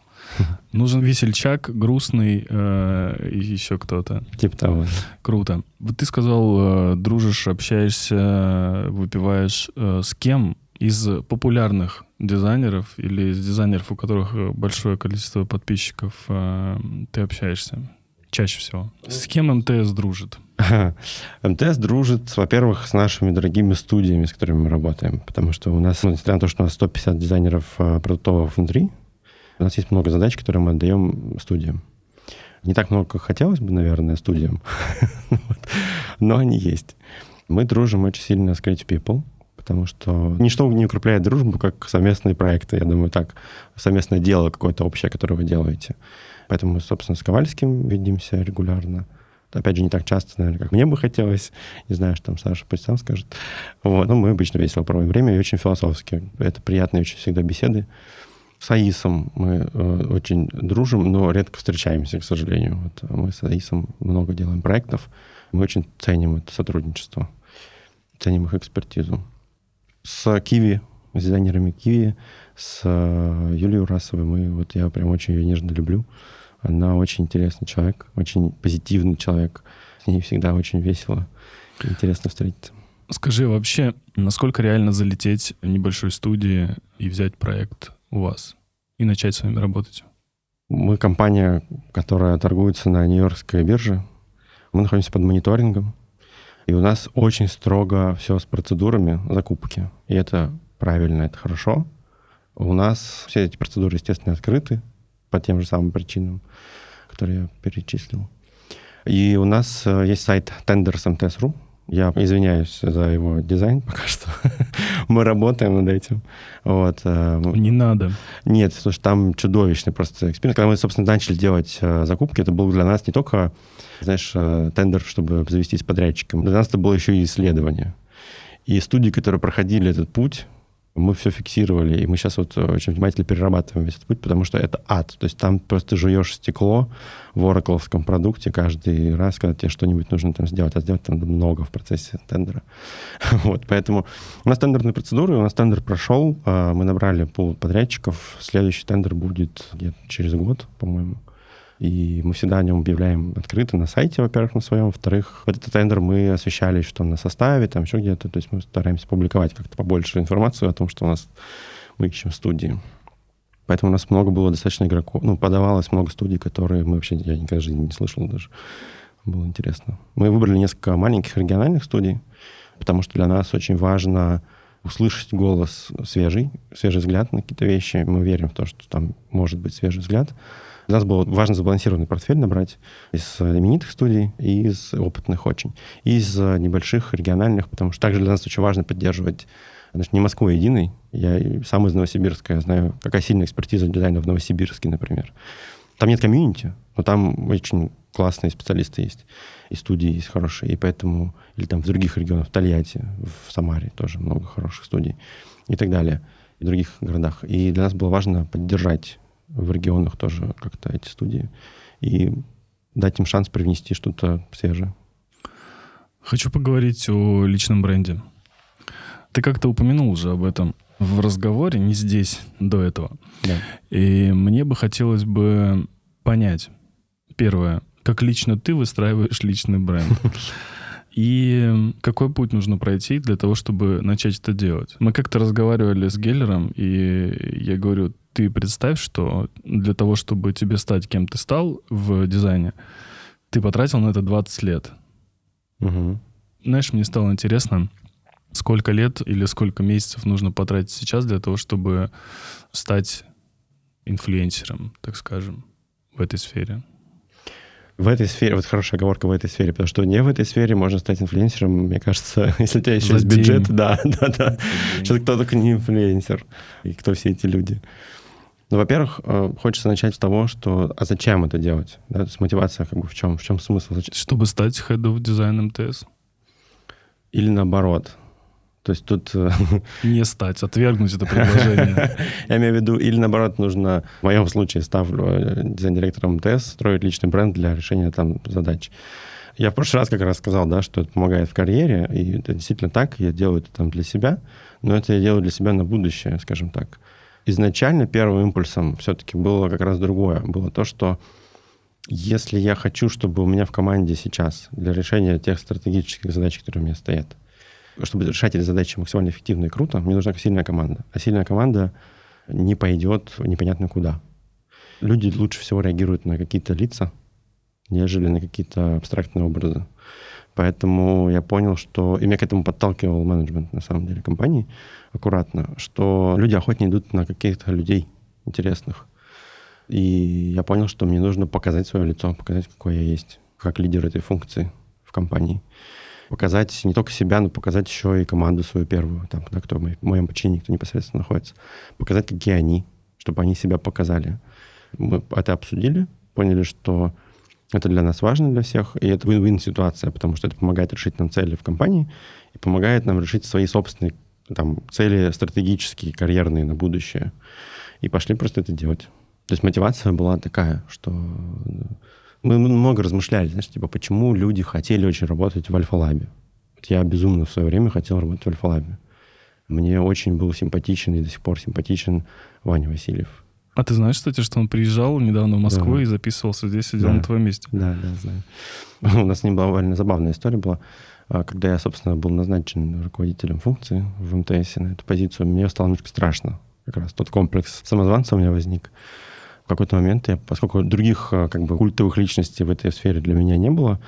Нужен весельчак, грустный э, и еще кто-то. Типа того. Круто. Вот ты сказал, э, дружишь, общаешься, выпиваешь. Э, с кем из популярных дизайнеров или из дизайнеров, у которых большое количество подписчиков, э, ты общаешься чаще всего? С кем МТС дружит? *laughs* МТС дружит, во-первых, с нашими дорогими студиями, с которыми мы работаем, потому что у нас, несмотря на то, что у нас 150 дизайнеров продуктовых внутри, у нас есть много задач, которые мы отдаем студиям. Не так много, как хотелось бы, наверное, студиям, *laughs* но они есть. Мы дружим очень сильно с Creative People, потому что ничто не укрепляет дружбу, как совместные проекты. Я думаю, так, совместное дело какое-то общее, которое вы делаете. Поэтому мы, собственно, с Ковальским видимся регулярно. Опять же, не так часто, наверное, как мне бы хотелось. Не знаю, что там Саша пусть сам скажет. Вот. Но мы обычно весело проводим время и очень философски. Это приятные очень всегда беседы. С Аисом мы э, очень дружим, но редко встречаемся, к сожалению. Вот мы с Аисом много делаем проектов. Мы очень ценим это сотрудничество, ценим их экспертизу. С Киви, с дизайнерами Киви, с э, Юлией Урасовой. Мы, вот я прям очень ее нежно люблю. Она очень интересный человек, очень позитивный человек. С ней всегда очень весело. Интересно встретиться. Скажи вообще, насколько реально залететь в небольшой студии и взять проект у вас и начать с вами работать? Мы компания, которая торгуется на Нью-Йоркской бирже. Мы находимся под мониторингом. И у нас очень строго все с процедурами закупки. И это правильно, это хорошо. У нас все эти процедуры, естественно, открыты по тем же самым причинам, которые я перечислил. И у нас э, есть сайт tenders.mts.ru, я извиняюсь за его дизайн пока что. *laughs* Мы работаем над этим. Вот. Э, Не надо. Нет, слушай, там чудовищный просто эксперимент. Когда мы, собственно, начали делать э, закупки, это был для нас не только, знаешь, э, тендер, чтобы завестись подрядчиком. Для нас это было еще и исследование. И студии, которые проходили этот путь, мы все фиксировали, и мы сейчас вот очень внимательно перерабатываем весь этот путь, потому что это ад. То есть там просто жуешь стекло в оракловском продукте каждый раз, когда тебе что-нибудь нужно там сделать, а сделать там много в процессе тендера. *laughs* вот, поэтому у нас тендерные процедуры, у нас тендер прошел, а, мы набрали пол подрядчиков, следующий тендер будет через год, по-моему. И мы всегда о нем объявляем открыто на сайте, во-первых, на своем. Во-вторых, вот этот тендер мы освещали, что на составе, там еще где-то. То есть мы стараемся публиковать как-то побольше информацию о том, что у нас мы ищем студии. Поэтому у нас много было достаточно игроков. Ну, подавалось много студий, которые мы вообще, я никогда в жизни не слышал даже. Было интересно. Мы выбрали несколько маленьких региональных студий, потому что для нас очень важно услышать голос свежий, свежий взгляд на какие-то вещи. Мы верим в то, что там может быть свежий взгляд. Для нас было важно сбалансированный портфель набрать из именитых студий и из опытных очень. И из небольших региональных, потому что также для нас очень важно поддерживать значит, не Москву единой. Я сам из Новосибирска, я знаю, какая сильная экспертиза дизайна в Новосибирске, например. Там нет комьюнити, но там очень классные специалисты есть. И студии есть хорошие. И поэтому... Или там в других регионах, в Тольятти, в Самаре тоже много хороших студий. И так далее. В других городах. И для нас было важно поддержать в регионах тоже как-то эти студии и дать им шанс привнести что-то свежее. Хочу поговорить о личном бренде. Ты как-то упомянул уже об этом в разговоре, не здесь, до этого. Да. И мне бы хотелось бы понять, первое, как лично ты выстраиваешь личный бренд. *laughs* И какой путь нужно пройти для того, чтобы начать это делать? Мы как-то разговаривали с Геллером, и я говорю, ты представь, что для того, чтобы тебе стать кем ты стал в дизайне, ты потратил на это 20 лет. Угу. Знаешь, мне стало интересно, сколько лет или сколько месяцев нужно потратить сейчас для того, чтобы стать инфлюенсером, так скажем, в этой сфере? В этой сфере, вот хорошая оговорка в этой сфере, потому что не в этой сфере можно стать инфлюенсером, мне кажется, *laughs* если у тебя еще есть бюджет, да, да, да. Сейчас кто только не инфлюенсер, и кто все эти люди. Ну, во-первых, э, хочется начать с того, что а зачем это делать? Да? То есть мотивация как бы в чем? В чем смысл? Чтобы стать head of design МТС. Или наоборот. То есть тут... Э, *laughs* Не стать, отвергнуть это предложение. *laughs* Я имею в виду, или наоборот, нужно, в моем случае, ставлю э, дизайн-директором МТС, строить личный бренд для решения там задач. Я в прошлый раз как раз сказал, да, что это помогает в карьере, и это действительно так, я делаю это там для себя, но это я делаю для себя на будущее, скажем так изначально первым импульсом все-таки было как раз другое. Было то, что если я хочу, чтобы у меня в команде сейчас для решения тех стратегических задач, которые у меня стоят, чтобы решать эти задачи максимально эффективно и круто, мне нужна сильная команда. А сильная команда не пойдет непонятно куда. Люди лучше всего реагируют на какие-то лица, нежели на какие-то абстрактные образы. Поэтому я понял, что... И меня к этому подталкивал менеджмент, на самом деле, компании аккуратно, что люди охотнее идут на каких-то людей интересных. И я понял, что мне нужно показать свое лицо, показать, какой я есть, как лидер этой функции в компании. Показать не только себя, но показать еще и команду свою первую, там, да, кто в моем подчинении, кто непосредственно находится. Показать, какие они, чтобы они себя показали. Мы это обсудили, поняли, что это для нас важно, для всех, и это win-win ситуация, потому что это помогает решить нам цели в компании и помогает нам решить свои собственные там, цели стратегические, карьерные на будущее. И пошли просто это делать. То есть мотивация была такая, что мы много размышляли, знаешь, типа, почему люди хотели очень работать в Альфа-Лабе. Я безумно в свое время хотел работать в Альфа-Лабе. Мне очень был симпатичен и до сих пор симпатичен Ваня Васильев. А ты знаешь, кстати, что он приезжал недавно в Москву да. и записывался здесь, сидел да. на твоем месте? Да, да, знаю. *laughs* У нас с ним была довольно забавная история была. А, когда я, собственно, был назначен руководителем функции в МТС на эту позицию, мне стало немножко страшно. Как раз тот комплекс самозванца у меня возник. В какой-то момент я, поскольку других а, как бы культовых личностей в этой сфере для меня не было,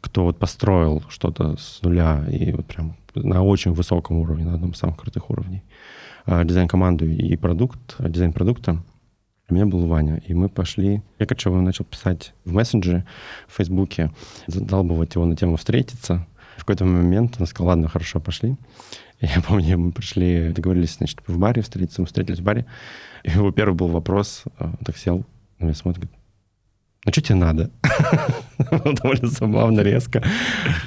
кто вот построил что-то с нуля и вот прям на очень высоком уровне, на одном из самых крутых уровней, а, дизайн-команду и продукт, дизайн продукта, у меня был Ваня, и мы пошли... Я Качева начал писать в мессенджере, в Фейсбуке, задалбывать его на тему встретиться. В какой-то момент он сказал, ладно, хорошо, пошли. *laughs* Я помню, мы пришли, договорились, значит, в баре встретиться, мы встретились в баре. И его первый был вопрос, а, он так сел, на меня смотрит, говорит, ну что тебе надо? *laughs* Довольно забавно, резко,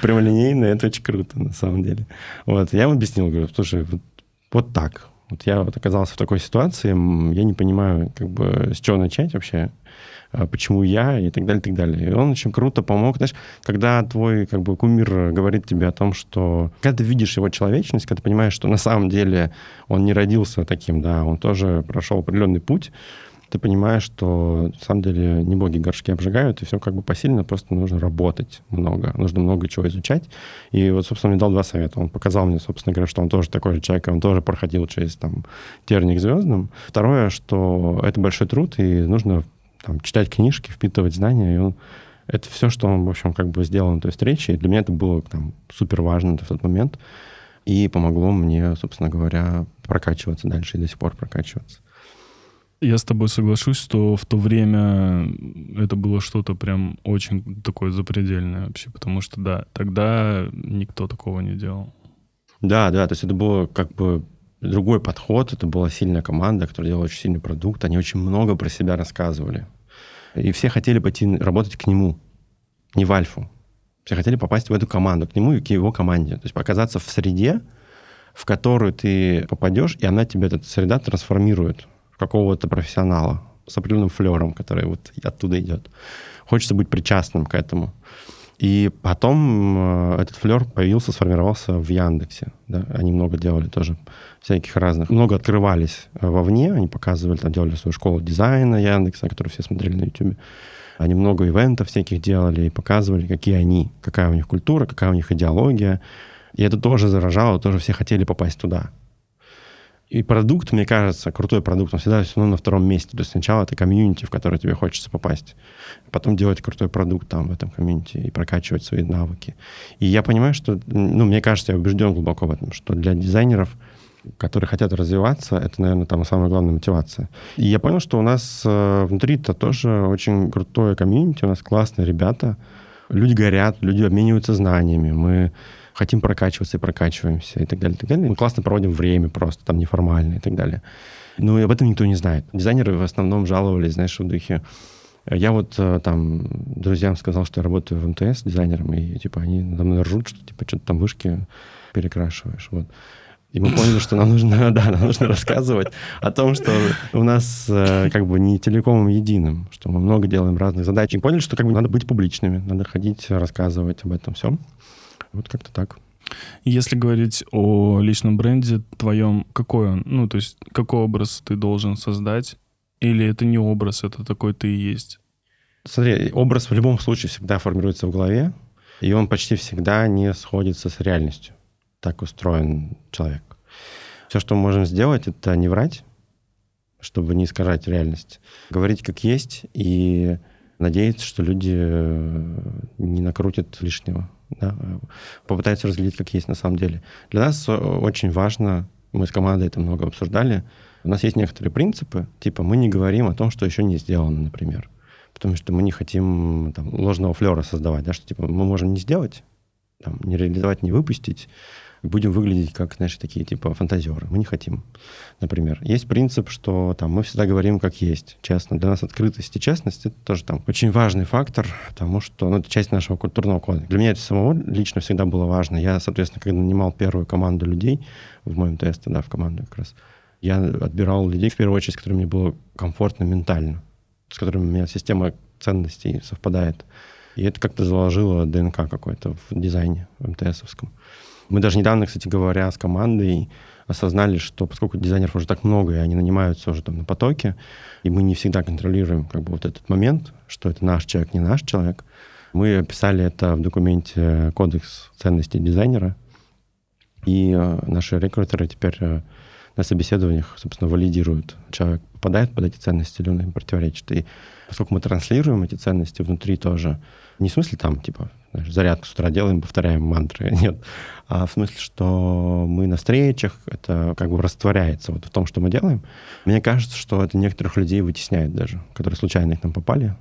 прямолинейно, это очень круто, на самом деле. Вот, я ему объяснил, говорю, слушай, вот, вот так, вот я вот оказался в такой ситуации, я не понимаю, как бы, с чего начать вообще, а, почему я и так далее, и так далее. И он очень круто помог. Знаешь, когда твой как бы кумир говорит тебе о том, что... Когда ты видишь его человечность, когда ты понимаешь, что на самом деле он не родился таким, да, он тоже прошел определенный путь, ты понимаешь, что на самом деле не боги горшки обжигают, и все как бы посильно, просто нужно работать много, нужно много чего изучать. И вот, собственно, мне дал два совета. Он показал мне, собственно говоря, что он тоже такой же человек, он тоже проходил через там терник звездным. Второе, что это большой труд, и нужно там, читать книжки, впитывать знания, и он это все, что он, в общем, как бы сделал на той встрече. И для меня это было там супер важно в тот момент. И помогло мне, собственно говоря, прокачиваться дальше и до сих пор прокачиваться. Я с тобой соглашусь, что в то время это было что-то прям очень такое запредельное вообще, потому что, да, тогда никто такого не делал. Да, да, то есть это было как бы другой подход, это была сильная команда, которая делала очень сильный продукт, они очень много про себя рассказывали. И все хотели пойти работать к нему, не в Альфу. Все хотели попасть в эту команду, к нему и к его команде. То есть показаться в среде, в которую ты попадешь, и она тебя, эта среда трансформирует какого-то профессионала с определенным флером, который вот оттуда идет. Хочется быть причастным к этому. И потом э, этот флер появился, сформировался в Яндексе. Да? Они много делали тоже всяких разных. Много открывались э, вовне, они показывали, там делали свою школу дизайна Яндекса, которую все смотрели на YouTube. Они много ивентов всяких делали и показывали, какие они, какая у них культура, какая у них идеология. И это тоже заражало, тоже все хотели попасть туда. И продукт, мне кажется, крутой продукт, он всегда все равно на втором месте. То есть сначала это комьюнити, в которое тебе хочется попасть. Потом делать крутой продукт там, в этом комьюнити, и прокачивать свои навыки. И я понимаю, что, ну, мне кажется, я убежден глубоко в этом, что для дизайнеров, которые хотят развиваться, это, наверное, там самая главная мотивация. И я понял, что у нас э, внутри-то тоже очень крутое комьюнити, у нас классные ребята, люди горят, люди обмениваются знаниями, мы хотим прокачиваться и прокачиваемся и так далее, и так далее. Мы классно проводим время просто, там неформально и так далее. Ну и об этом никто не знает. Дизайнеры в основном жаловались, знаешь, в духе, я вот э, там друзьям сказал, что я работаю в МТС дизайнером, и типа они надо мной ржут, что типа что-то там вышки перекрашиваешь. Вот. И мы поняли, что нам нужно, *laughs* да, нам нужно рассказывать о том, что у нас э, как бы не телекомом единым, что мы много делаем разных задач. И поняли, что как бы надо быть публичными, надо ходить, рассказывать об этом всем. Вот как-то так. Если говорить о личном бренде твоем, какой он? Ну, то есть какой образ ты должен создать? Или это не образ, это такой ты и есть? Смотри, образ в любом случае всегда формируется в голове, и он почти всегда не сходится с реальностью. Так устроен человек. Все, что мы можем сделать, это не врать, чтобы не искажать реальность. Говорить как есть и надеяться, что люди не накрутят лишнего да, попытается разглядеть, как есть на самом деле. Для нас э, очень важно, мы с командой это много обсуждали, у нас есть некоторые принципы, типа мы не говорим о том, что еще не сделано, например, потому что мы не хотим там, ложного флера создавать, да, что типа мы можем не сделать, там, не реализовать, не выпустить, будем выглядеть как, знаешь, такие типа фантазеры. Мы не хотим, например. Есть принцип, что там мы всегда говорим как есть, честно. Для нас открытость и честность — это тоже там очень важный фактор, потому что ну, это часть нашего культурного кода. Для меня это самого лично всегда было важно. Я, соответственно, когда нанимал первую команду людей в моем тесте, да, в команду как раз, я отбирал людей, в первую очередь, с которыми мне было комфортно ментально, с которыми у меня система ценностей совпадает. И это как-то заложило ДНК какой-то в дизайне в МТСовском. Мы даже недавно, кстати говоря, с командой осознали, что поскольку дизайнеров уже так много, и они нанимаются уже там на потоке, и мы не всегда контролируем как бы вот этот момент, что это наш человек, не наш человек, мы описали это в документе «Кодекс ценностей дизайнера», и э, наши рекрутеры теперь э, на собеседованиях, собственно, валидируют, человек попадает под эти ценности или он им противоречит. И поскольку мы транслируем эти ценности внутри тоже, не в смысле там, типа, знаешь, зарядку с утра делаем, повторяем мантры, *laughs* нет, а в смысле, что мы на встречах, это как бы растворяется вот в том, что мы делаем. Мне кажется, что это некоторых людей вытесняет даже, которые случайно к нам попали.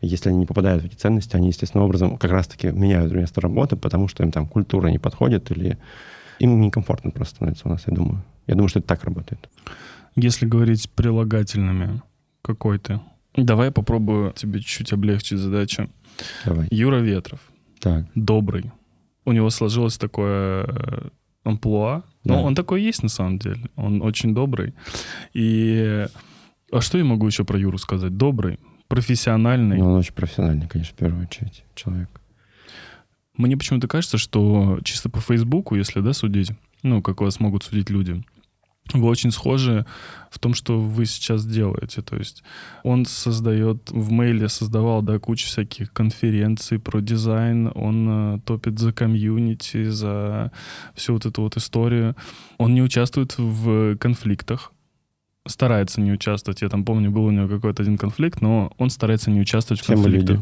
Если они не попадают в эти ценности, они естественным образом как раз-таки меняют место работы, потому что им там культура не подходит или им некомфортно просто становится у нас, я думаю. Я думаю, что это так работает. Если говорить прилагательными, какой ты? Давай я попробую тебе чуть-чуть облегчить задачу. Давай. Юра Ветров. Так. Добрый. У него сложилось такое э, амплуа. Ну, Да. он такой есть на самом деле. Он очень добрый. И... А что я могу еще про Юру сказать? Добрый, профессиональный. Но он очень профессиональный, конечно, в первую очередь человек. Мне почему-то кажется, что чисто по Фейсбуку, если, да, судить, ну, как вас могут судить люди, вы очень схожи в том, что вы сейчас делаете. То есть он создает, в мейле создавал, да, кучу всяких конференций про дизайн, он э, топит за комьюнити, за всю вот эту вот историю. Он не участвует в конфликтах, старается не участвовать. Я там помню, был у него какой-то один конфликт, но он старается не участвовать в Все мы конфликтах.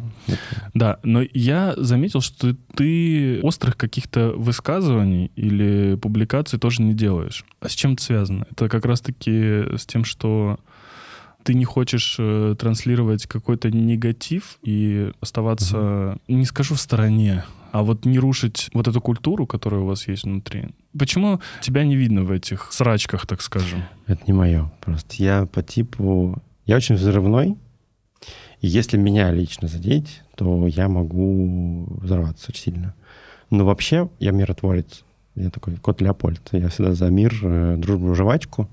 Да, но я заметил, что ты острых каких-то высказываний или публикаций тоже не делаешь. А с чем это связано? Это как раз-таки с тем, что ты не хочешь э, транслировать какой-то негатив и оставаться, не скажу в стороне, а вот не рушить вот эту культуру, которая у вас есть внутри. Почему тебя не видно в этих срачках, так скажем? Это не мое. Просто я по типу... Я очень взрывной. И если меня лично задеть, то я могу взорваться очень сильно. Но вообще я миротворец. Я такой кот Леопольд. Я всегда за мир, э, дружбу, жвачку.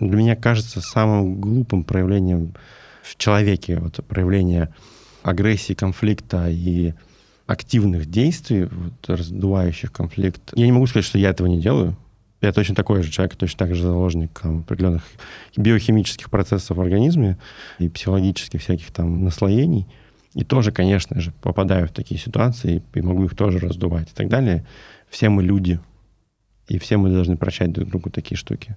Для меня кажется самым глупым проявлением в человеке, вот проявление агрессии, конфликта и активных действий, вот, раздувающих конфликт. Я не могу сказать, что я этого не делаю. Я точно такой же человек, точно так же заложник там, определенных биохимических процессов в организме и психологических всяких там наслоений. И тоже, конечно же, попадаю в такие ситуации и могу их тоже раздувать и так далее. Все мы люди, и все мы должны прощать друг другу такие штуки.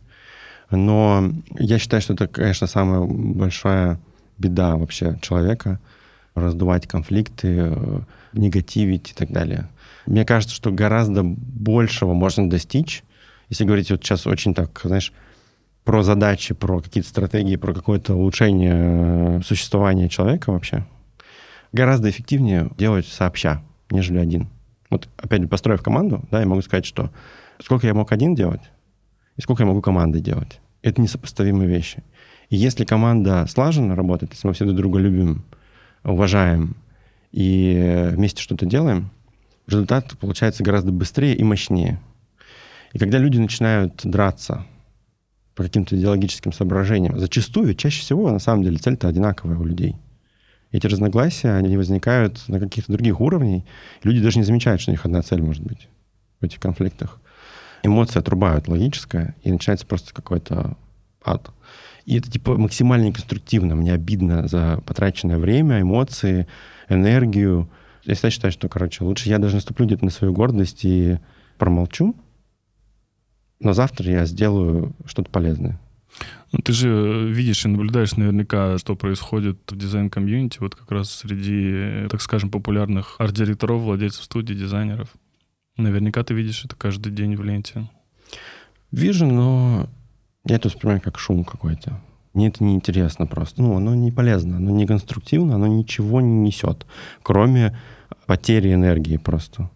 Но я считаю, что это, конечно, самая большая беда вообще человека — раздувать конфликты, э, негативить и так далее. Мне кажется, что гораздо большего можно достичь, если говорить вот сейчас очень так, знаешь, про задачи, про какие-то стратегии, про какое-то улучшение э, существования человека вообще, гораздо эффективнее делать сообща, нежели один. Вот, опять же, построив команду, да, я могу сказать, что сколько я мог один делать, и сколько я могу командой делать. Это несопоставимые вещи. И если команда слаженно работает, если мы все друг друга любим, уважаем и вместе что-то делаем, результат получается гораздо быстрее и мощнее. И когда люди начинают драться по каким-то идеологическим соображениям, зачастую, чаще всего, на самом деле, цель-то одинаковая у людей. Эти разногласия, они возникают на каких-то других уровнях. Люди даже не замечают, что у них одна цель может быть в этих конфликтах. Эмоции отрубают логическое, и начинается просто какой-то ад. И это типа максимально неконструктивно. Мне обидно за потраченное время, эмоции, энергию. Я всегда считаю, что, короче, лучше я даже наступлю где-то на свою гордость и промолчу, но завтра я сделаю что-то полезное. Ну, ты же видишь и наблюдаешь наверняка, что происходит в дизайн-комьюнити, вот как раз среди, так скажем, популярных арт-директоров, владельцев студий, дизайнеров. Наверняка ты видишь это каждый день в ленте. Вижу, но я это воспринимаю как шум какой-то. Мне это неинтересно просто. Ну, оно не полезно, оно не конструктивно, оно ничего не несет, кроме потери энергии просто.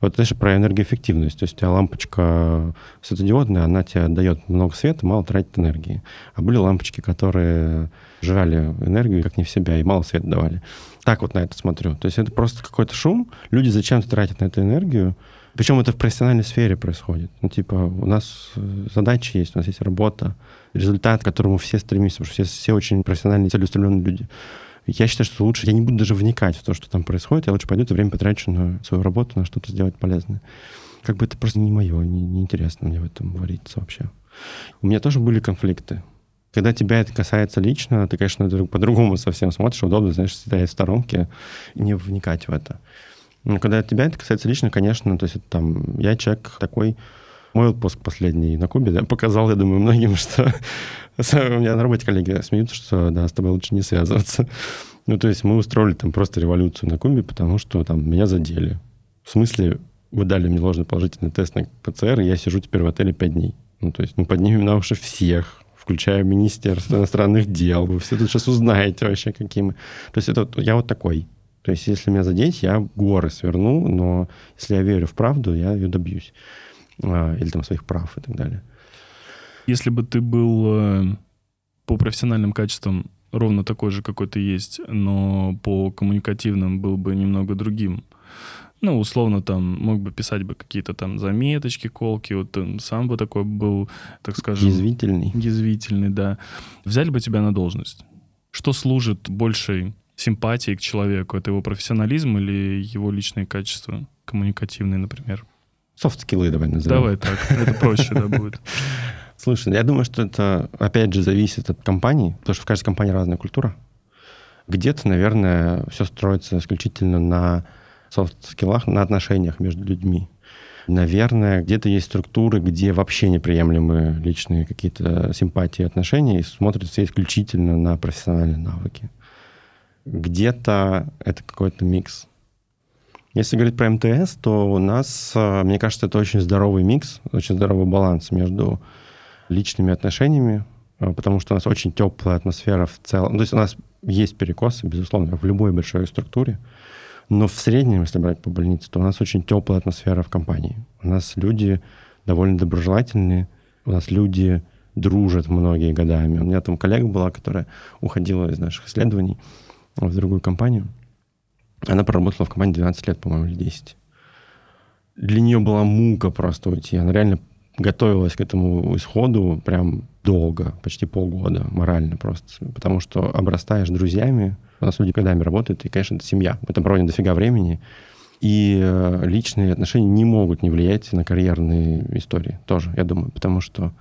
Вот это же про энергоэффективность. То есть у тебя лампочка светодиодная, она тебе дает много света, мало тратит энергии. А были лампочки, которые жрали энергию как не в себя и мало света давали. Так вот на это смотрю. То есть это просто какой-то шум. Люди зачем-то тратят на эту энергию. Причем это в профессиональной сфере происходит. Ну, типа, у нас э, задачи есть, у нас есть работа, результат, к которому все стремимся, потому что все, все очень профессиональные, целеустремленные люди. Я считаю, что лучше, я не буду даже вникать в то, что там происходит, я лучше пойду это время потрачу на свою работу, на что-то сделать полезное. как бы это просто не мое, не, не интересно мне в этом вариться вообще. У меня тоже были конфликты. Когда тебя это касается лично, ты, конечно, по-другому совсем смотришь, удобно, знаешь, стоять в сторонке и не вникать в это. Но когда тебя это касается лично, конечно, то есть это, там, я человек такой, мой отпуск последний на Кубе да, показал, я думаю, многим, *laughs* что у меня на работе коллеги смеются, что да, с тобой лучше не связываться. *laughs* Ну, то есть мы устроили там просто революцию на Кубе, потому что там меня задели. В смысле, вы дали мне ложный положительный тест на ПЦР, и я сижу теперь в отеле 5 дней. Ну, то есть мы поднимем на уши всех, включая Министерство иностранных дел. Вы все тут сейчас узнаете вообще, какие мы. То есть это я вот такой. То есть если меня задеть, я горы сверну, но если я верю в правду, я ее добьюсь. А, или там своих прав и так далее. Если бы ты был э, по профессиональным качествам ровно такой же, какой ты есть, но по коммуникативным был бы немного другим, ну, условно, там, мог бы писать бы какие-то там заметочки, колки, вот сам бы такой был, так скажем... Язвительный. Язвительный, да. Взяли бы тебя на должность. Что служит большей симпатией к человеку? Это его профессионализм или его личные качества, коммуникативные, например? Софт-скиллы давай назовем. Давай так, это проще, да, будет. *laughs* Слушай, я думаю, что это, опять же, зависит от компании, потому что в каждой компании разная культура. Где-то, наверное, все строится исключительно на софт-скиллах, на отношениях между людьми. Наверное, где-то есть структуры, где вообще неприемлемы личные какие-то симпатии и отношения, и смотрится исключительно на профессиональные навыки. Где-то это какой-то микс. Если говорить про МТС, то у нас, а, мне кажется, это очень здоровый микс, очень здоровый баланс между личными отношениями, а, потому что у нас очень теплая атмосфера в целом. То есть у нас есть перекосы, безусловно, в любой большой структуре. Но в среднем, если брать по больнице, то у нас очень теплая атмосфера в компании. У нас люди довольно доброжелательные, у нас люди дружат многие годами. У меня там коллега была, которая уходила из наших исследований в другую компанию. Она проработала в команде 12 лет, по-моему, или 10. Для нее была мука просто уйти. Она реально готовилась к этому исходу прям долго, почти полгода, морально просто. Потому что обрастаешь друзьями, у нас люди годами работают, и, конечно, это семья. Мы там проводим дофига времени. И э, личные отношения не могут не влиять на карьерные истории тоже, я думаю, потому что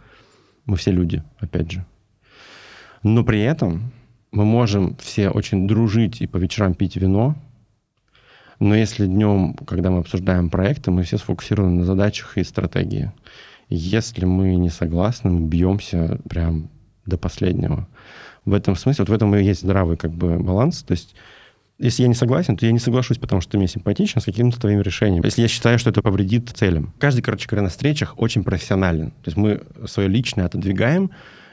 мы все люди, опять же. Но при этом мы можем все очень дружить и по вечерам пить вино, но если днем, когда мы обсуждаем проекты, мы все сфокусированы на задачах и стратегии. Если мы не согласны, мы бьемся прям до последнего в этом смысле, вот в этом и есть здравый как бы баланс. То есть если я не согласен, то я не соглашусь, потому что ты мне симпатичен с каким-то твоим решением. Если я считаю, что это повредит целям. Каждый, короче говоря, на встречах очень профессионален. То есть мы свое личное отодвигаем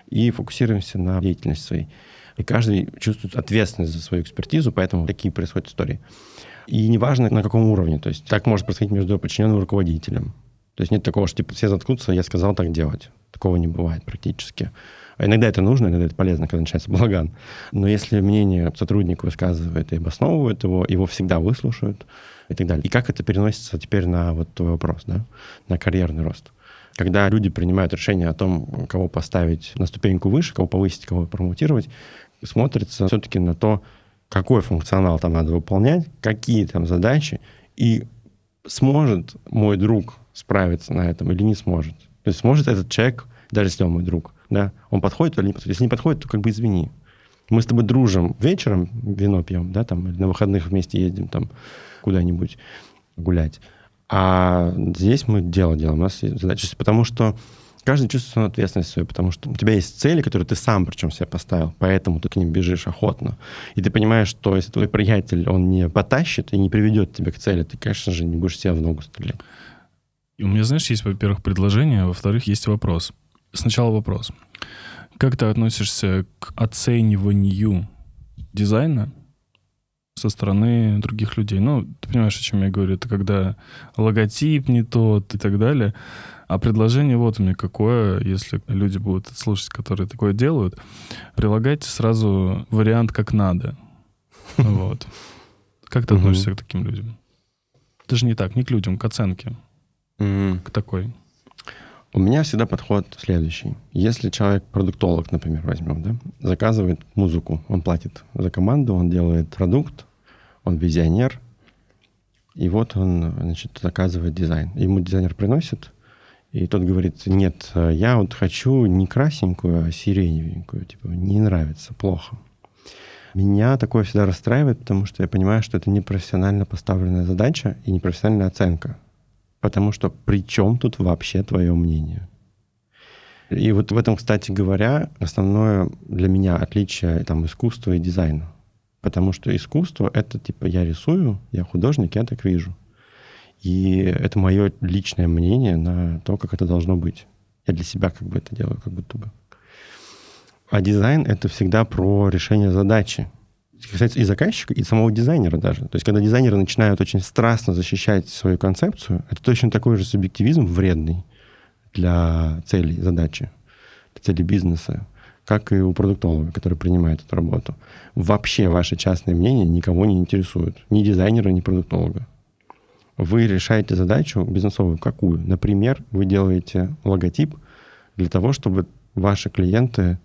и фокусируемся на деятельности своей. И каждый чувствует ответственность за свою экспертизу, поэтому такие происходят истории. И неважно, на каком уровне. То есть так может происходить между подчиненным и руководителем. То есть нет такого, что типа все заткнутся, я сказал так делать. Такого не бывает практически. А иногда это нужно, иногда это полезно, когда начинается балаган. Но если мнение сотрудник высказывает и обосновывает его, его всегда выслушают и так далее. И как это переносится теперь на вот твой вопрос, да, на карьерный рост? Когда люди принимают решение о том, кого поставить на ступеньку выше, кого повысить, кого промоутировать, смотрится все-таки на то, какой функционал там надо выполнять, какие там задачи, и сможет мой друг справиться на этом или не сможет. То есть сможет этот человек, даже если он мой друг, да, он подходит или не подходит. Если не подходит, то как бы извини. Мы с тобой дружим вечером, вино пьем, да, там, или на выходных вместе ездим там куда-нибудь гулять. А здесь мы дело делаем, у нас есть задача. Потому что каждый чувствует свою ответственность свою, потому что у тебя есть цели, которые ты сам причем себе поставил, поэтому ты к ним бежишь охотно. И ты понимаешь, что если твой приятель, он не потащит и не приведет тебя к цели, ты, конечно же, не будешь себя в ногу стрелять. И у меня, знаешь, есть, во-первых, предложение, а во-вторых, есть вопрос. Сначала вопрос. Как ты относишься к оцениванию дизайна со стороны других людей? Ну, ты понимаешь, о чем я говорю. Это когда логотип не тот и так далее. А предложение вот у меня какое, если люди будут слушать, которые такое делают, прилагайте сразу вариант как надо. *laughs* Вот. Как ты относишься к таким людям? Это же не так, не к людям, к оценке. К такой. У меня всегда подход следующий. Если человек, продуктолог, например, возьмем, да, заказывает музыку, он платит за команду, он делает продукт, он визионер, И вот он, значит, заказывает дизайн. Ему дизайнер приносит, и тот говорит, нет, я вот хочу не красенькую, а сиреневенькую. Типа, не нравится, плохо. Меня такое всегда расстраивает, потому что я понимаю, что это непрофессионально поставленная задача и непрофессиональная оценка. Потому что при чем тут вообще твое мнение? И вот в этом, кстати говоря, основное для меня отличие там, искусства и дизайна. Потому что искусство — это типа я рисую, я художник, я так вижу. И это мое личное мнение на то, как это должно быть. Я для себя как бы это делаю, как будто бы. А дизайн — это всегда про решение задачи. Касается и заказчика, и самого дизайнера даже. То есть, когда дизайнеры начинают очень страстно защищать свою концепцию, это точно такой же субъективизм вредный для целей задачи, для целей бизнеса, как и у продуктолога, который принимает эту работу. Вообще ваше частное мнение никого не интересует. Ни дизайнера, ни продуктолога. Вы решаете задачу бизнесовую какую? Например, вы делаете логотип для того, чтобы ваши клиенты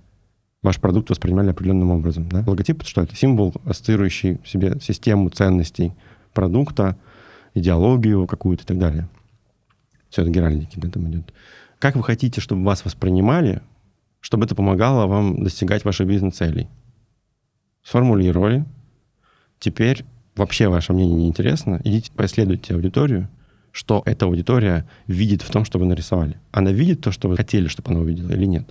ваш продукт воспринимали определенным образом. Да? Логотип — что? Это символ, ассоциирующий в себе систему ценностей продукта, идеологию какую-то и так далее. Все это геральдики, да, там идет. Как вы хотите, чтобы вас воспринимали, чтобы это помогало вам достигать ваших бизнес-целей? Сформулировали. Теперь вообще ваше мнение не интересно. Идите поисследуйте аудиторию, что эта аудитория видит в том, что вы нарисовали. Она видит то, что вы хотели, чтобы она увидела или нет.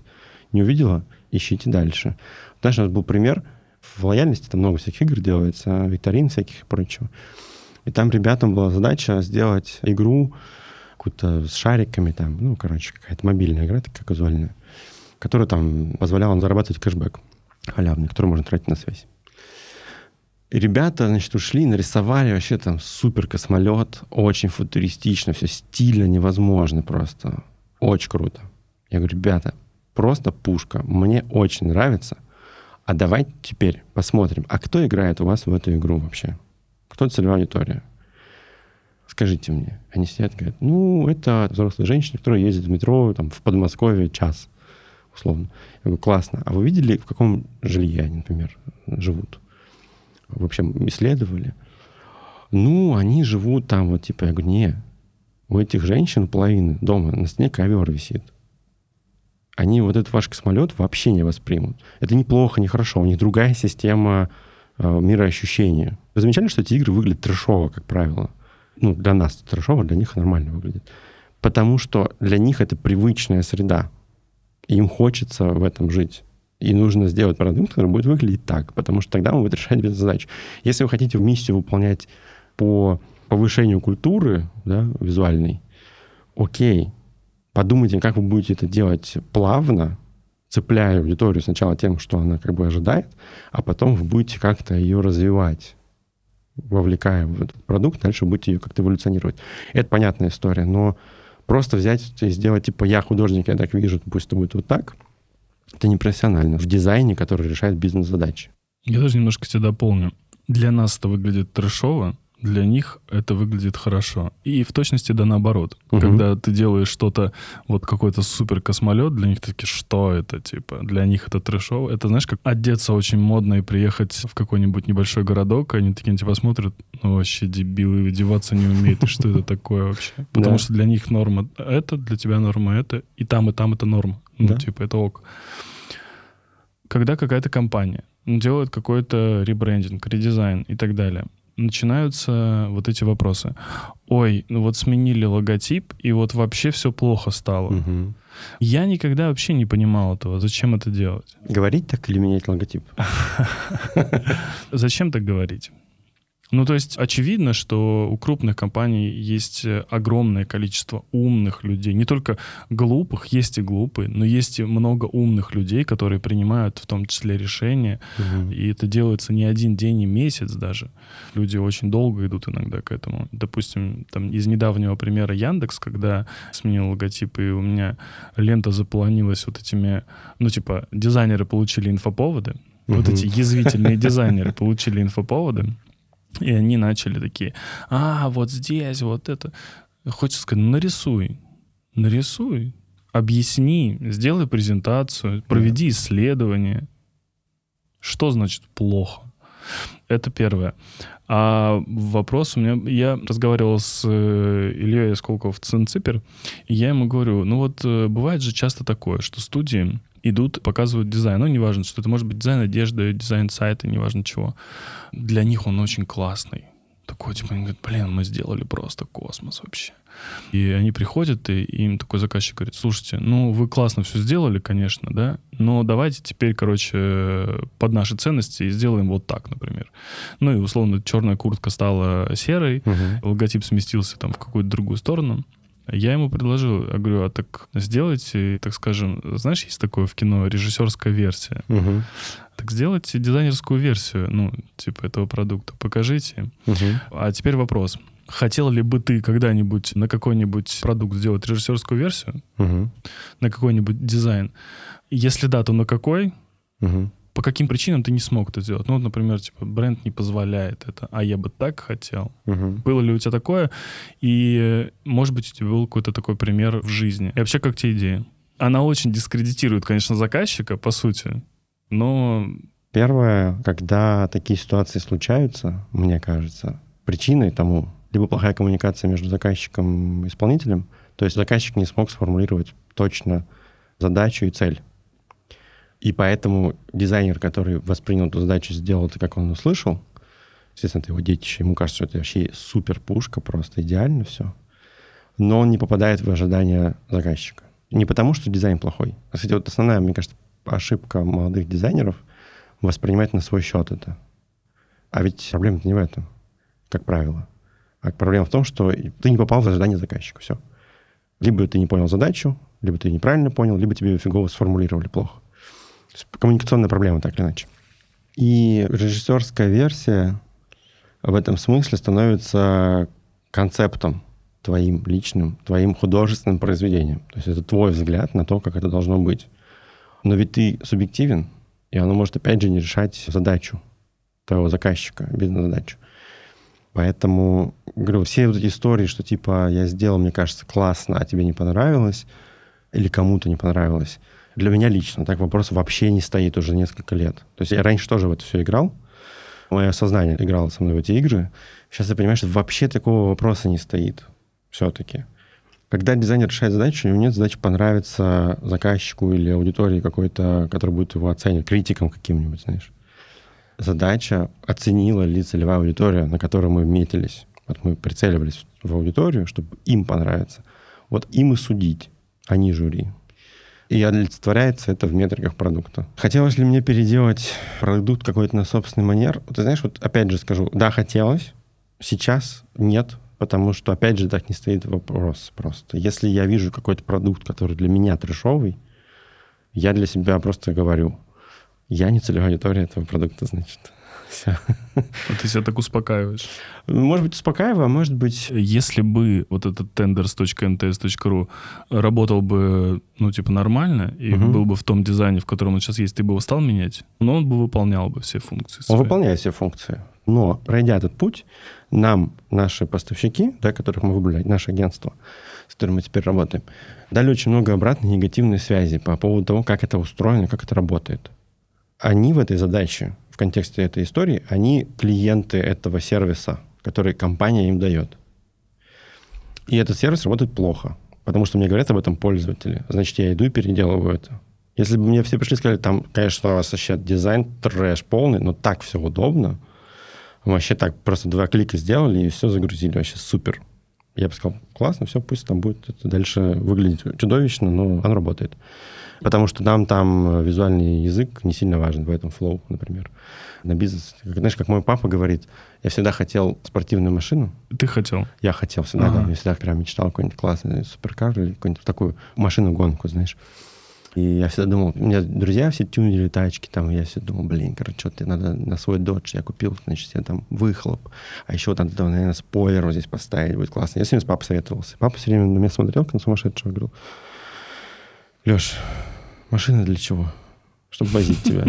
Не увидела? Ищите дальше. Даже у нас был пример. В лояльности там много всяких игр делается, викторин всяких и прочего. И там ребятам была задача сделать игру какую-то с шариками там, ну, короче, какая-то мобильная игра такая казуальная, которая там позволяла зарабатывать кэшбэк халявный, который можно тратить на связь. Ребята, значит, ушли, нарисовали вообще там супер космолет, очень футуристично, все стильно, невозможно просто. Очень круто. Я говорю, ребята, просто пушка. Мне очень нравится. А давайте теперь посмотрим, а кто играет у вас в эту игру вообще? Кто целевая аудитория? Скажите мне. Они сидят и говорят, ну, это взрослые женщины, которые ездят в метро там, в Подмосковье час, условно. Я говорю, классно. А вы видели, в каком жилье они, например, живут? В общем, исследовали? Ну, они живут там, вот, типа, я говорю, не, у этих женщин половины дома на стене ковер висит они вот этот ваш космолет вообще не воспримут. Это неплохо, нехорошо. У них другая система э, мироощущения. Вы замечали, что эти игры выглядят трешово, как правило? Ну, для нас трешово, для них нормально выглядит. Потому что для них это привычная среда. И им хочется в этом жить. И нужно сделать продукт, который будет выглядеть так, потому что тогда он будет решать без задач. Если вы хотите в миссию выполнять по повышению культуры да, визуальной, окей, Подумайте, как вы будете это делать плавно, цепляя аудиторию сначала тем, что она как бы ожидает, а потом вы будете как-то ее развивать, вовлекая в этот продукт, дальше будете ее как-то эволюционировать. Это понятная история, но просто взять и сделать, типа, я художник, я так вижу, пусть это будет вот так, это непрофессионально в дизайне, который решает бизнес-задачи. Я даже немножко тебя дополню. Для нас это выглядит трешово, для них это выглядит хорошо. И в точности да наоборот. Угу. Когда ты делаешь что-то, вот какой-то супер космолет, для них такие, что это, типа, для них это трешово. Это, знаешь, как одеться очень модно и приехать в какой-нибудь небольшой городок, они такие на тебя смотрят, ну вообще дебилы, одеваться не умеют, и что это такое вообще? *laughs* Потому что для них норма это, для тебя норма это, и там, и там это норма. Ну, типа, это ок. Когда какая-то компания делает какой-то ребрендинг, редизайн и так далее, начинаются вот эти вопросы. Ой, ну вот сменили логотип, и вот вообще все плохо стало. Угу. Я никогда вообще не понимал этого. Зачем это делать? Говорить так или менять логотип? *laughs* Зачем так говорить? Ну, то есть очевидно, что у крупных компаний есть э, огромное количество умных людей. Не только глупых, есть и глупые, но есть и много умных людей, которые принимают в том числе решения. Угу. И это делается не один день и месяц даже. Люди очень долго идут иногда к этому. Допустим, там из недавнего примера Яндекс, когда сменил логотип, и у меня лента заполонилась вот этими, ну, типа, дизайнеры получили инфоповоды, угу. вот эти язвительные дизайнеры получили инфоповоды, и они начали такие, а, вот здесь, вот это. Хочется сказать, ну, нарисуй, нарисуй, объясни, сделай презентацию, проведи исследование. Что значит плохо? Это первое. А вопрос у меня... Я разговаривал с э, Ильей Сколковым в Цинципер, и я ему говорю, ну вот э, бывает же часто такое, что студии идут, показывают дизайн. Ну, неважно, что это может быть дизайн одежды, дизайн сайта, неважно чего. Для них он очень классный. Такой, типа, они говорят, блин, мы сделали просто космос вообще. И они приходят, и им такой заказчик говорит, слушайте, ну, вы классно все сделали, конечно, да, но давайте теперь, короче, под наши ценности сделаем вот так, например. Ну, и, условно, черная куртка стала серой, угу. логотип сместился там в какую-то другую сторону. Я ему предложил, я говорю, а так сделайте, так скажем, знаешь, есть такое в кино режиссерская версия. Угу. Так сделайте дизайнерскую версию, ну, типа этого продукта, покажите. Угу. А теперь вопрос. Хотел ли бы ты когда-нибудь на какой-нибудь продукт сделать режиссерскую версию? Угу. На какой-нибудь дизайн? Если да, то на какой? Угу по каким причинам ты не смог это сделать? Ну, вот, например, типа, бренд не позволяет это, а я бы так хотел. Угу. Было ли у тебя такое? И, может быть, у тебя был какой-то такой пример в жизни. И вообще, как тебе идея? Она очень дискредитирует, конечно, заказчика, по сути, но... Первое, когда такие ситуации случаются, мне кажется, причиной тому либо плохая коммуникация между заказчиком и исполнителем, то есть заказчик не смог сформулировать точно задачу и цель. И поэтому дизайнер, который воспринял эту задачу, сделал это, как он услышал, естественно, это его детище, ему кажется, что это вообще супер пушка, просто идеально все. Но он не попадает в ожидания заказчика. Не потому, что дизайн плохой. Кстати, вот основная, мне кажется, ошибка молодых дизайнеров воспринимать на свой счет это. А ведь проблема не в этом, как правило. А проблема в том, что ты не попал в ожидание заказчика. Все. Либо ты не понял задачу, либо ты неправильно понял, либо тебе фигово сформулировали плохо коммуникационная проблема, так или иначе. И режиссерская версия в этом смысле становится концептом твоим личным, твоим художественным произведением. То есть это твой взгляд на то, как это должно быть. Но ведь ты субъективен, и оно может, опять же, не решать задачу твоего заказчика, бизнес-задачу. Поэтому, говорю, все вот эти истории, что типа я сделал, мне кажется, классно, а тебе не понравилось, или кому-то не понравилось, для меня лично так вопрос вообще не стоит уже несколько лет. То есть я раньше тоже в это все играл. Мое сознание играло со мной в эти игры. Сейчас я понимаю, что вообще такого вопроса не стоит все-таки. Когда дизайнер решает задачу, у него нет задачи понравиться заказчику или аудитории какой-то, который будет его оценивать, критиком каким-нибудь, знаешь. Задача оценила ли целевая аудитория, на которую мы метились. Вот мы прицеливались в аудиторию, чтобы им понравиться. Вот им и судить, а не жюри. И олицетворяется это в метриках продукта. Хотелось ли мне переделать продукт какой-то на собственный манер? Ты знаешь, вот опять же скажу, да, хотелось. Сейчас нет, потому что, опять же, так не стоит вопрос просто. Если я вижу какой-то продукт, который для меня трешовый, я для себя просто говорю, я не целевая аудитория этого продукта, значит. Все. Ты себя так успокаиваешь. Может быть, успокаиваю, а может быть... Если бы вот этот tenders.mts.ru работал бы, ну, типа, нормально, и угу. был бы в том дизайне, в котором он сейчас есть, ты бы его стал менять, но он бы выполнял бы все функции. Свои. Он выполняет все функции. Но, пройдя этот путь, нам наши поставщики, да, которых мы выбрали, наше агентство, с которым мы теперь работаем, дали очень много обратной негативной связи по поводу того, как это устроено, как это работает. Они в этой задаче контексте этой истории, они клиенты этого сервиса, который компания им дает. И этот сервис работает плохо, потому что мне говорят об этом пользователи. Значит, я иду и переделываю это. Если бы мне все пришли и сказали, там, конечно, у вас вообще дизайн трэш полный, но так все удобно, вообще так просто два клика сделали и все загрузили, вообще супер. Я бы сказал, классно, все, пусть там будет это дальше выглядеть чудовищно, но оно работает. Потому что нам там визуальный язык не сильно важен в этом флоу, например. На бизнес. Знаешь, как мой папа говорит, я всегда хотел спортивную машину. Ты хотел? Я хотел всегда, ага. да. Я всегда прям мечтал какой-нибудь классный суперкар или какую-нибудь такую машину-гонку, знаешь. И я всегда думал, у меня друзья все тюнили тачки, там, я всегда думал, блин, короче, что ты надо на свой додж я купил, значит, я там выхлоп, а еще там, наверное, спойлер вот здесь поставить, будет классно. Я с ним с папой советовался. Папа все время на меня смотрел, как на сумасшедшего, говорил, Леш, машина для чего? Чтобы возить тебя.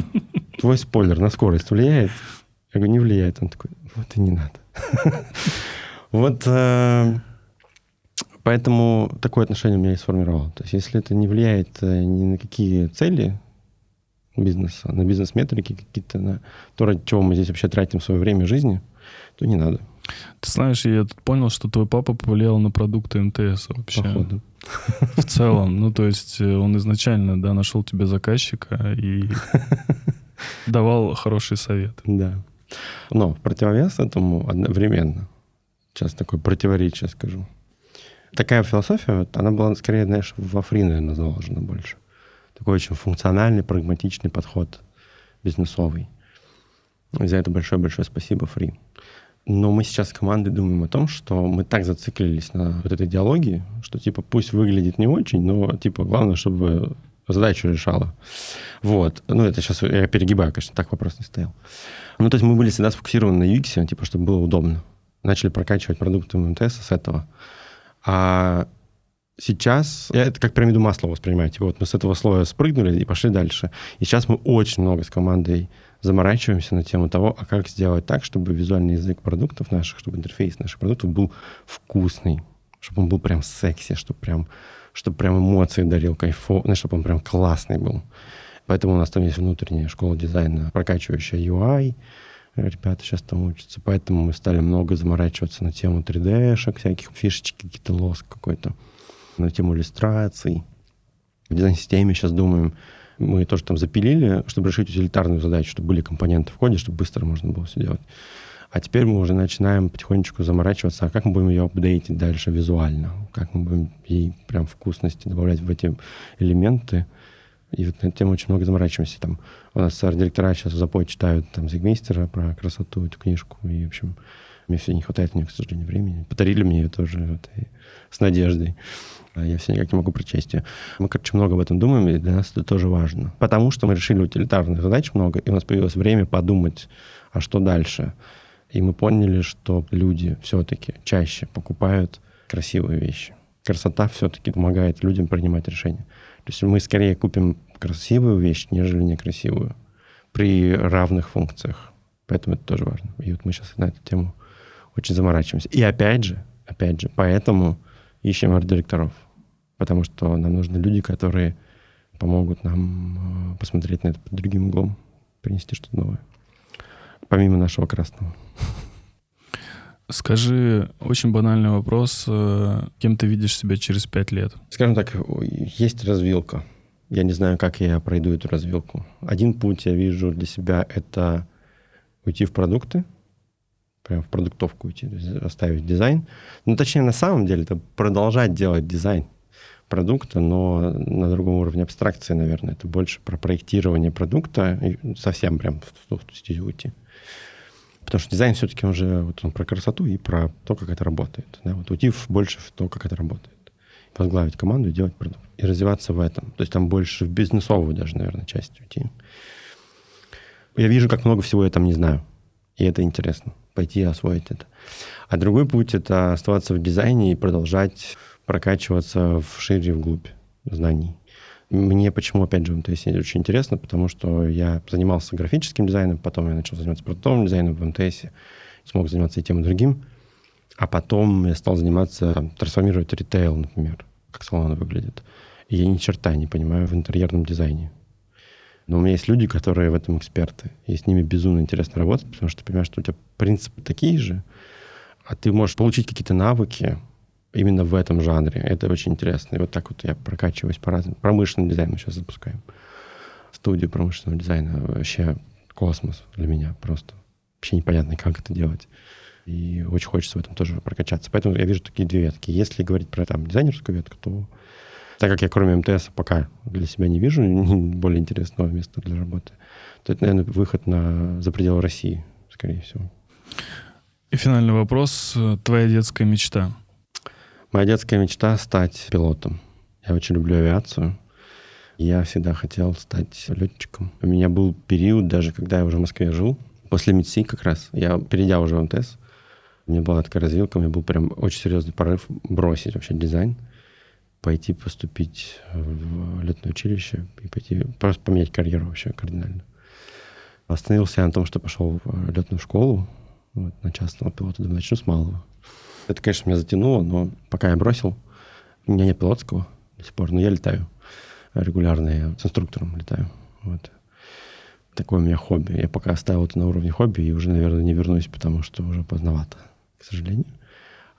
Твой спойлер на скорость влияет? Я говорю, не влияет. Он такой, вот и не надо. Вот э, поэтому такое отношение у меня и сформировало. То есть если это не влияет э, ни на какие цели, бизнеса, на бизнес-метрики какие-то, на то, ради чего мы здесь вообще тратим свое время жизни, то не надо. Ты знаешь, я тут понял, что твой папа повлиял на продукты МТС вообще. Походу. В целом. Ну, то есть э, он изначально, да, нашел тебе заказчика и *laughs* давал хороший совет. Да. Но в противовес этому одновременно, сейчас такое противоречие скажу, такая философия, она была скорее, знаешь, во фри, наверное, заложена больше. Такой очень функциональный, прагматичный подход бизнесовый. И за это большое-большое спасибо, Фри. Но мы сейчас с командой думаем о том, что мы так зациклились на вот этой идеологии, что типа пусть выглядит не очень, но типа главное, чтобы задачу решала. Вот. Ну, это сейчас я перегибаю, конечно, так вопрос не стоял. Ну, то есть мы были всегда сфокусированы на UX, типа, чтобы было удобно. Начали прокачивать продукты МТС с этого. А сейчас я это как пирамиду масла воспринимаю. Типа, вот мы с этого слоя спрыгнули и пошли дальше. И сейчас мы очень много с командой заморачиваемся на тему того, а как сделать так, чтобы визуальный язык продуктов наших, чтобы интерфейс наших продуктов был вкусный, чтобы он был прям секси, чтобы прям, чтобы прям эмоции дарил, кайфо, ну, чтобы он прям классный был. Поэтому у нас там есть внутренняя школа дизайна, прокачивающая UI, ребята сейчас там учатся. Поэтому мы стали много заморачиваться на тему 3D-шек, всяких фишечек, какие-то лоск какой-то, на тему иллюстраций. В дизайн-системе сейчас думаем, мы тоже там запилили, чтобы решить утилитарную задачу, чтобы были компоненты в коде, чтобы быстро можно было все делать. А теперь мы уже начинаем потихонечку заморачиваться, а как мы будем ее апдейтить дальше визуально, как мы будем ей прям вкусности добавлять в эти элементы. И вот на эту тему очень много заморачиваемся. Там у нас арт-директора сейчас в запой читают там Зигмейстера про красоту, эту книжку. И, в общем, мне все не хватает мне, к сожалению, времени. Подарили мне ее тоже вот, с надеждой. А я все никак не могу прочесть ее. Мы, короче, много об этом думаем, и для нас это тоже важно. Потому что мы решили утилитарных задач много, и у нас появилось время подумать, а что дальше. И мы поняли, что люди все-таки чаще покупают красивые вещи. Красота все-таки помогает людям принимать решения. То есть мы скорее купим красивую вещь, нежели некрасивую при равных функциях. Поэтому это тоже важно. И вот мы сейчас на эту тему очень заморачиваемся. И опять же, опять же, поэтому ищем арт-директоров. Потому что нам нужны люди, которые помогут нам э, посмотреть на это под другим углом, принести что-то новое. Помимо нашего красного. Скажи, очень банальный вопрос. Э, кем ты видишь себя через пять лет? Скажем так, есть развилка. Я не знаю, как я пройду эту развилку. Один путь я вижу для себя — это уйти в продукты, прям в продуктовку уйти, оставить дизайн. Ну, точнее, на самом деле, это продолжать делать дизайн продукта, но на другом уровне абстракции, наверное. Это больше про проектирование продукта и совсем прям в ту стезю уйти. Потому что дизайн все-таки уже вот он про красоту и про то, как это работает. Да? Вот уйти в, больше в то, как это работает. Возглавить команду и делать продукт. И развиваться в этом. То есть там больше в бизнесовую даже, наверное, часть уйти. Я вижу, как много всего я там не знаю. И это интересно. Пойти и освоить это. А другой путь — это оставаться в дизайне и продолжать прокачиваться в шире, вглубь знаний. Мне почему, опять же, МТС очень интересно, потому что я занимался графическим дизайном, потом я начал заниматься продуктовым дизайном в МТС, смог заниматься и тем, и другим. А потом я стал заниматься, там, трансформировать ритейл, например, как салоны выглядят. И я ни черта не понимаю в интерьерном дизайне. Но у меня есть люди, которые в этом эксперты. И с ними безумно интересно работать, потому что ты понимаешь, что у тебя принципы такие же, а ты можешь получить какие-то навыки, именно в этом жанре. Это очень интересно. И вот так вот я прокачиваюсь по разным. Промышленный дизайн мы сейчас запускаем. Студию промышленного дизайна. Вообще космос для меня просто. Вообще непонятно, как это делать. И очень хочется в этом тоже прокачаться. Поэтому я вижу такие две ветки. Если говорить про там дизайнерскую ветку, то так как я кроме МТС пока для себя не вижу *laughs* более интересного места для работы, то это, наверное, выход на, за пределы России, скорее всего. И финальный вопрос. Твоя детская мечта — Моя детская мечта — стать пилотом. Я очень люблю авиацию. Я всегда хотел стать летчиком. У меня был период, даже когда я уже в Москве жил, после МИДСИ как раз, я, перейдя уже в МТС, у меня была такая развилка, у меня был прям очень серьезный порыв бросить вообще дизайн, пойти поступить в летное училище и пойти просто поменять карьеру вообще кардинально. Остановился я на том, что пошел в летную школу вот, на частного пилота. Думаю, начну с малого. Это, конечно, меня затянуло, но пока я бросил, у меня нет пилотского до сих пор, но я летаю регулярно, я с инструктором летаю. Вот. такое у меня хобби. Я пока оставил это на уровне хобби и уже, наверное, не вернусь, потому что уже поздновато, к сожалению.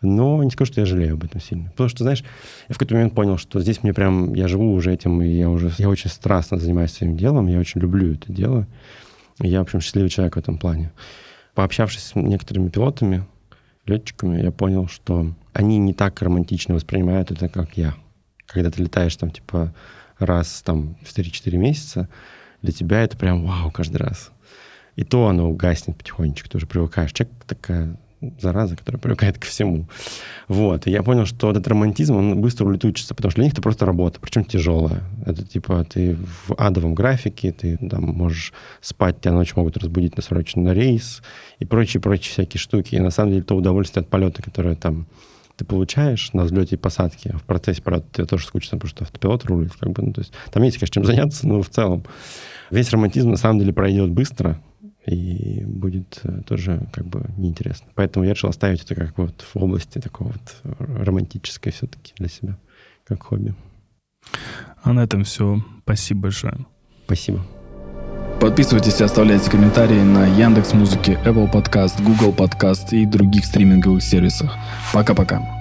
Но не скажу, что я жалею об этом сильно. Потому что, знаешь, я в какой-то момент понял, что здесь мне прям, я живу уже этим, и я уже, я очень страстно занимаюсь своим делом, я очень люблю это дело. Я, в общем, счастливый человек в этом плане. Пообщавшись с некоторыми пилотами, летчиками, я понял, что они не так романтично воспринимают это, как я. Когда ты летаешь там, типа, раз там в 3-4 месяца, для тебя это прям вау каждый раз. И то оно угаснет потихонечку, ты уже привыкаешь. Человек такая зараза, которая привыкает ко всему. Вот. И я понял, что этот романтизм, он быстро улетучится, потому что для них это просто работа, причем тяжелая. Это типа ты в адовом графике, ты там можешь спать, тебя ночью могут разбудить на срочно на рейс и прочие-прочие всякие штуки. И на самом деле то удовольствие от полета, которое там ты получаешь на взлете и посадке, а в процессе полета тебе тоже скучно, потому что автопилот рулит. Как бы, ну, то есть, там есть, конечно, чем заняться, но в целом весь романтизм на самом деле пройдет быстро, и будет э, тоже как бы неинтересно. Поэтому я решил оставить это как вот в области такого вот романтической все-таки для себя, как хобби. А на этом все. Спасибо большое. Спасибо. Подписывайтесь и оставляйте комментарии на Яндекс Музыке, Apple Podcast, Google Podcast и других стриминговых сервисах. Пока-пока.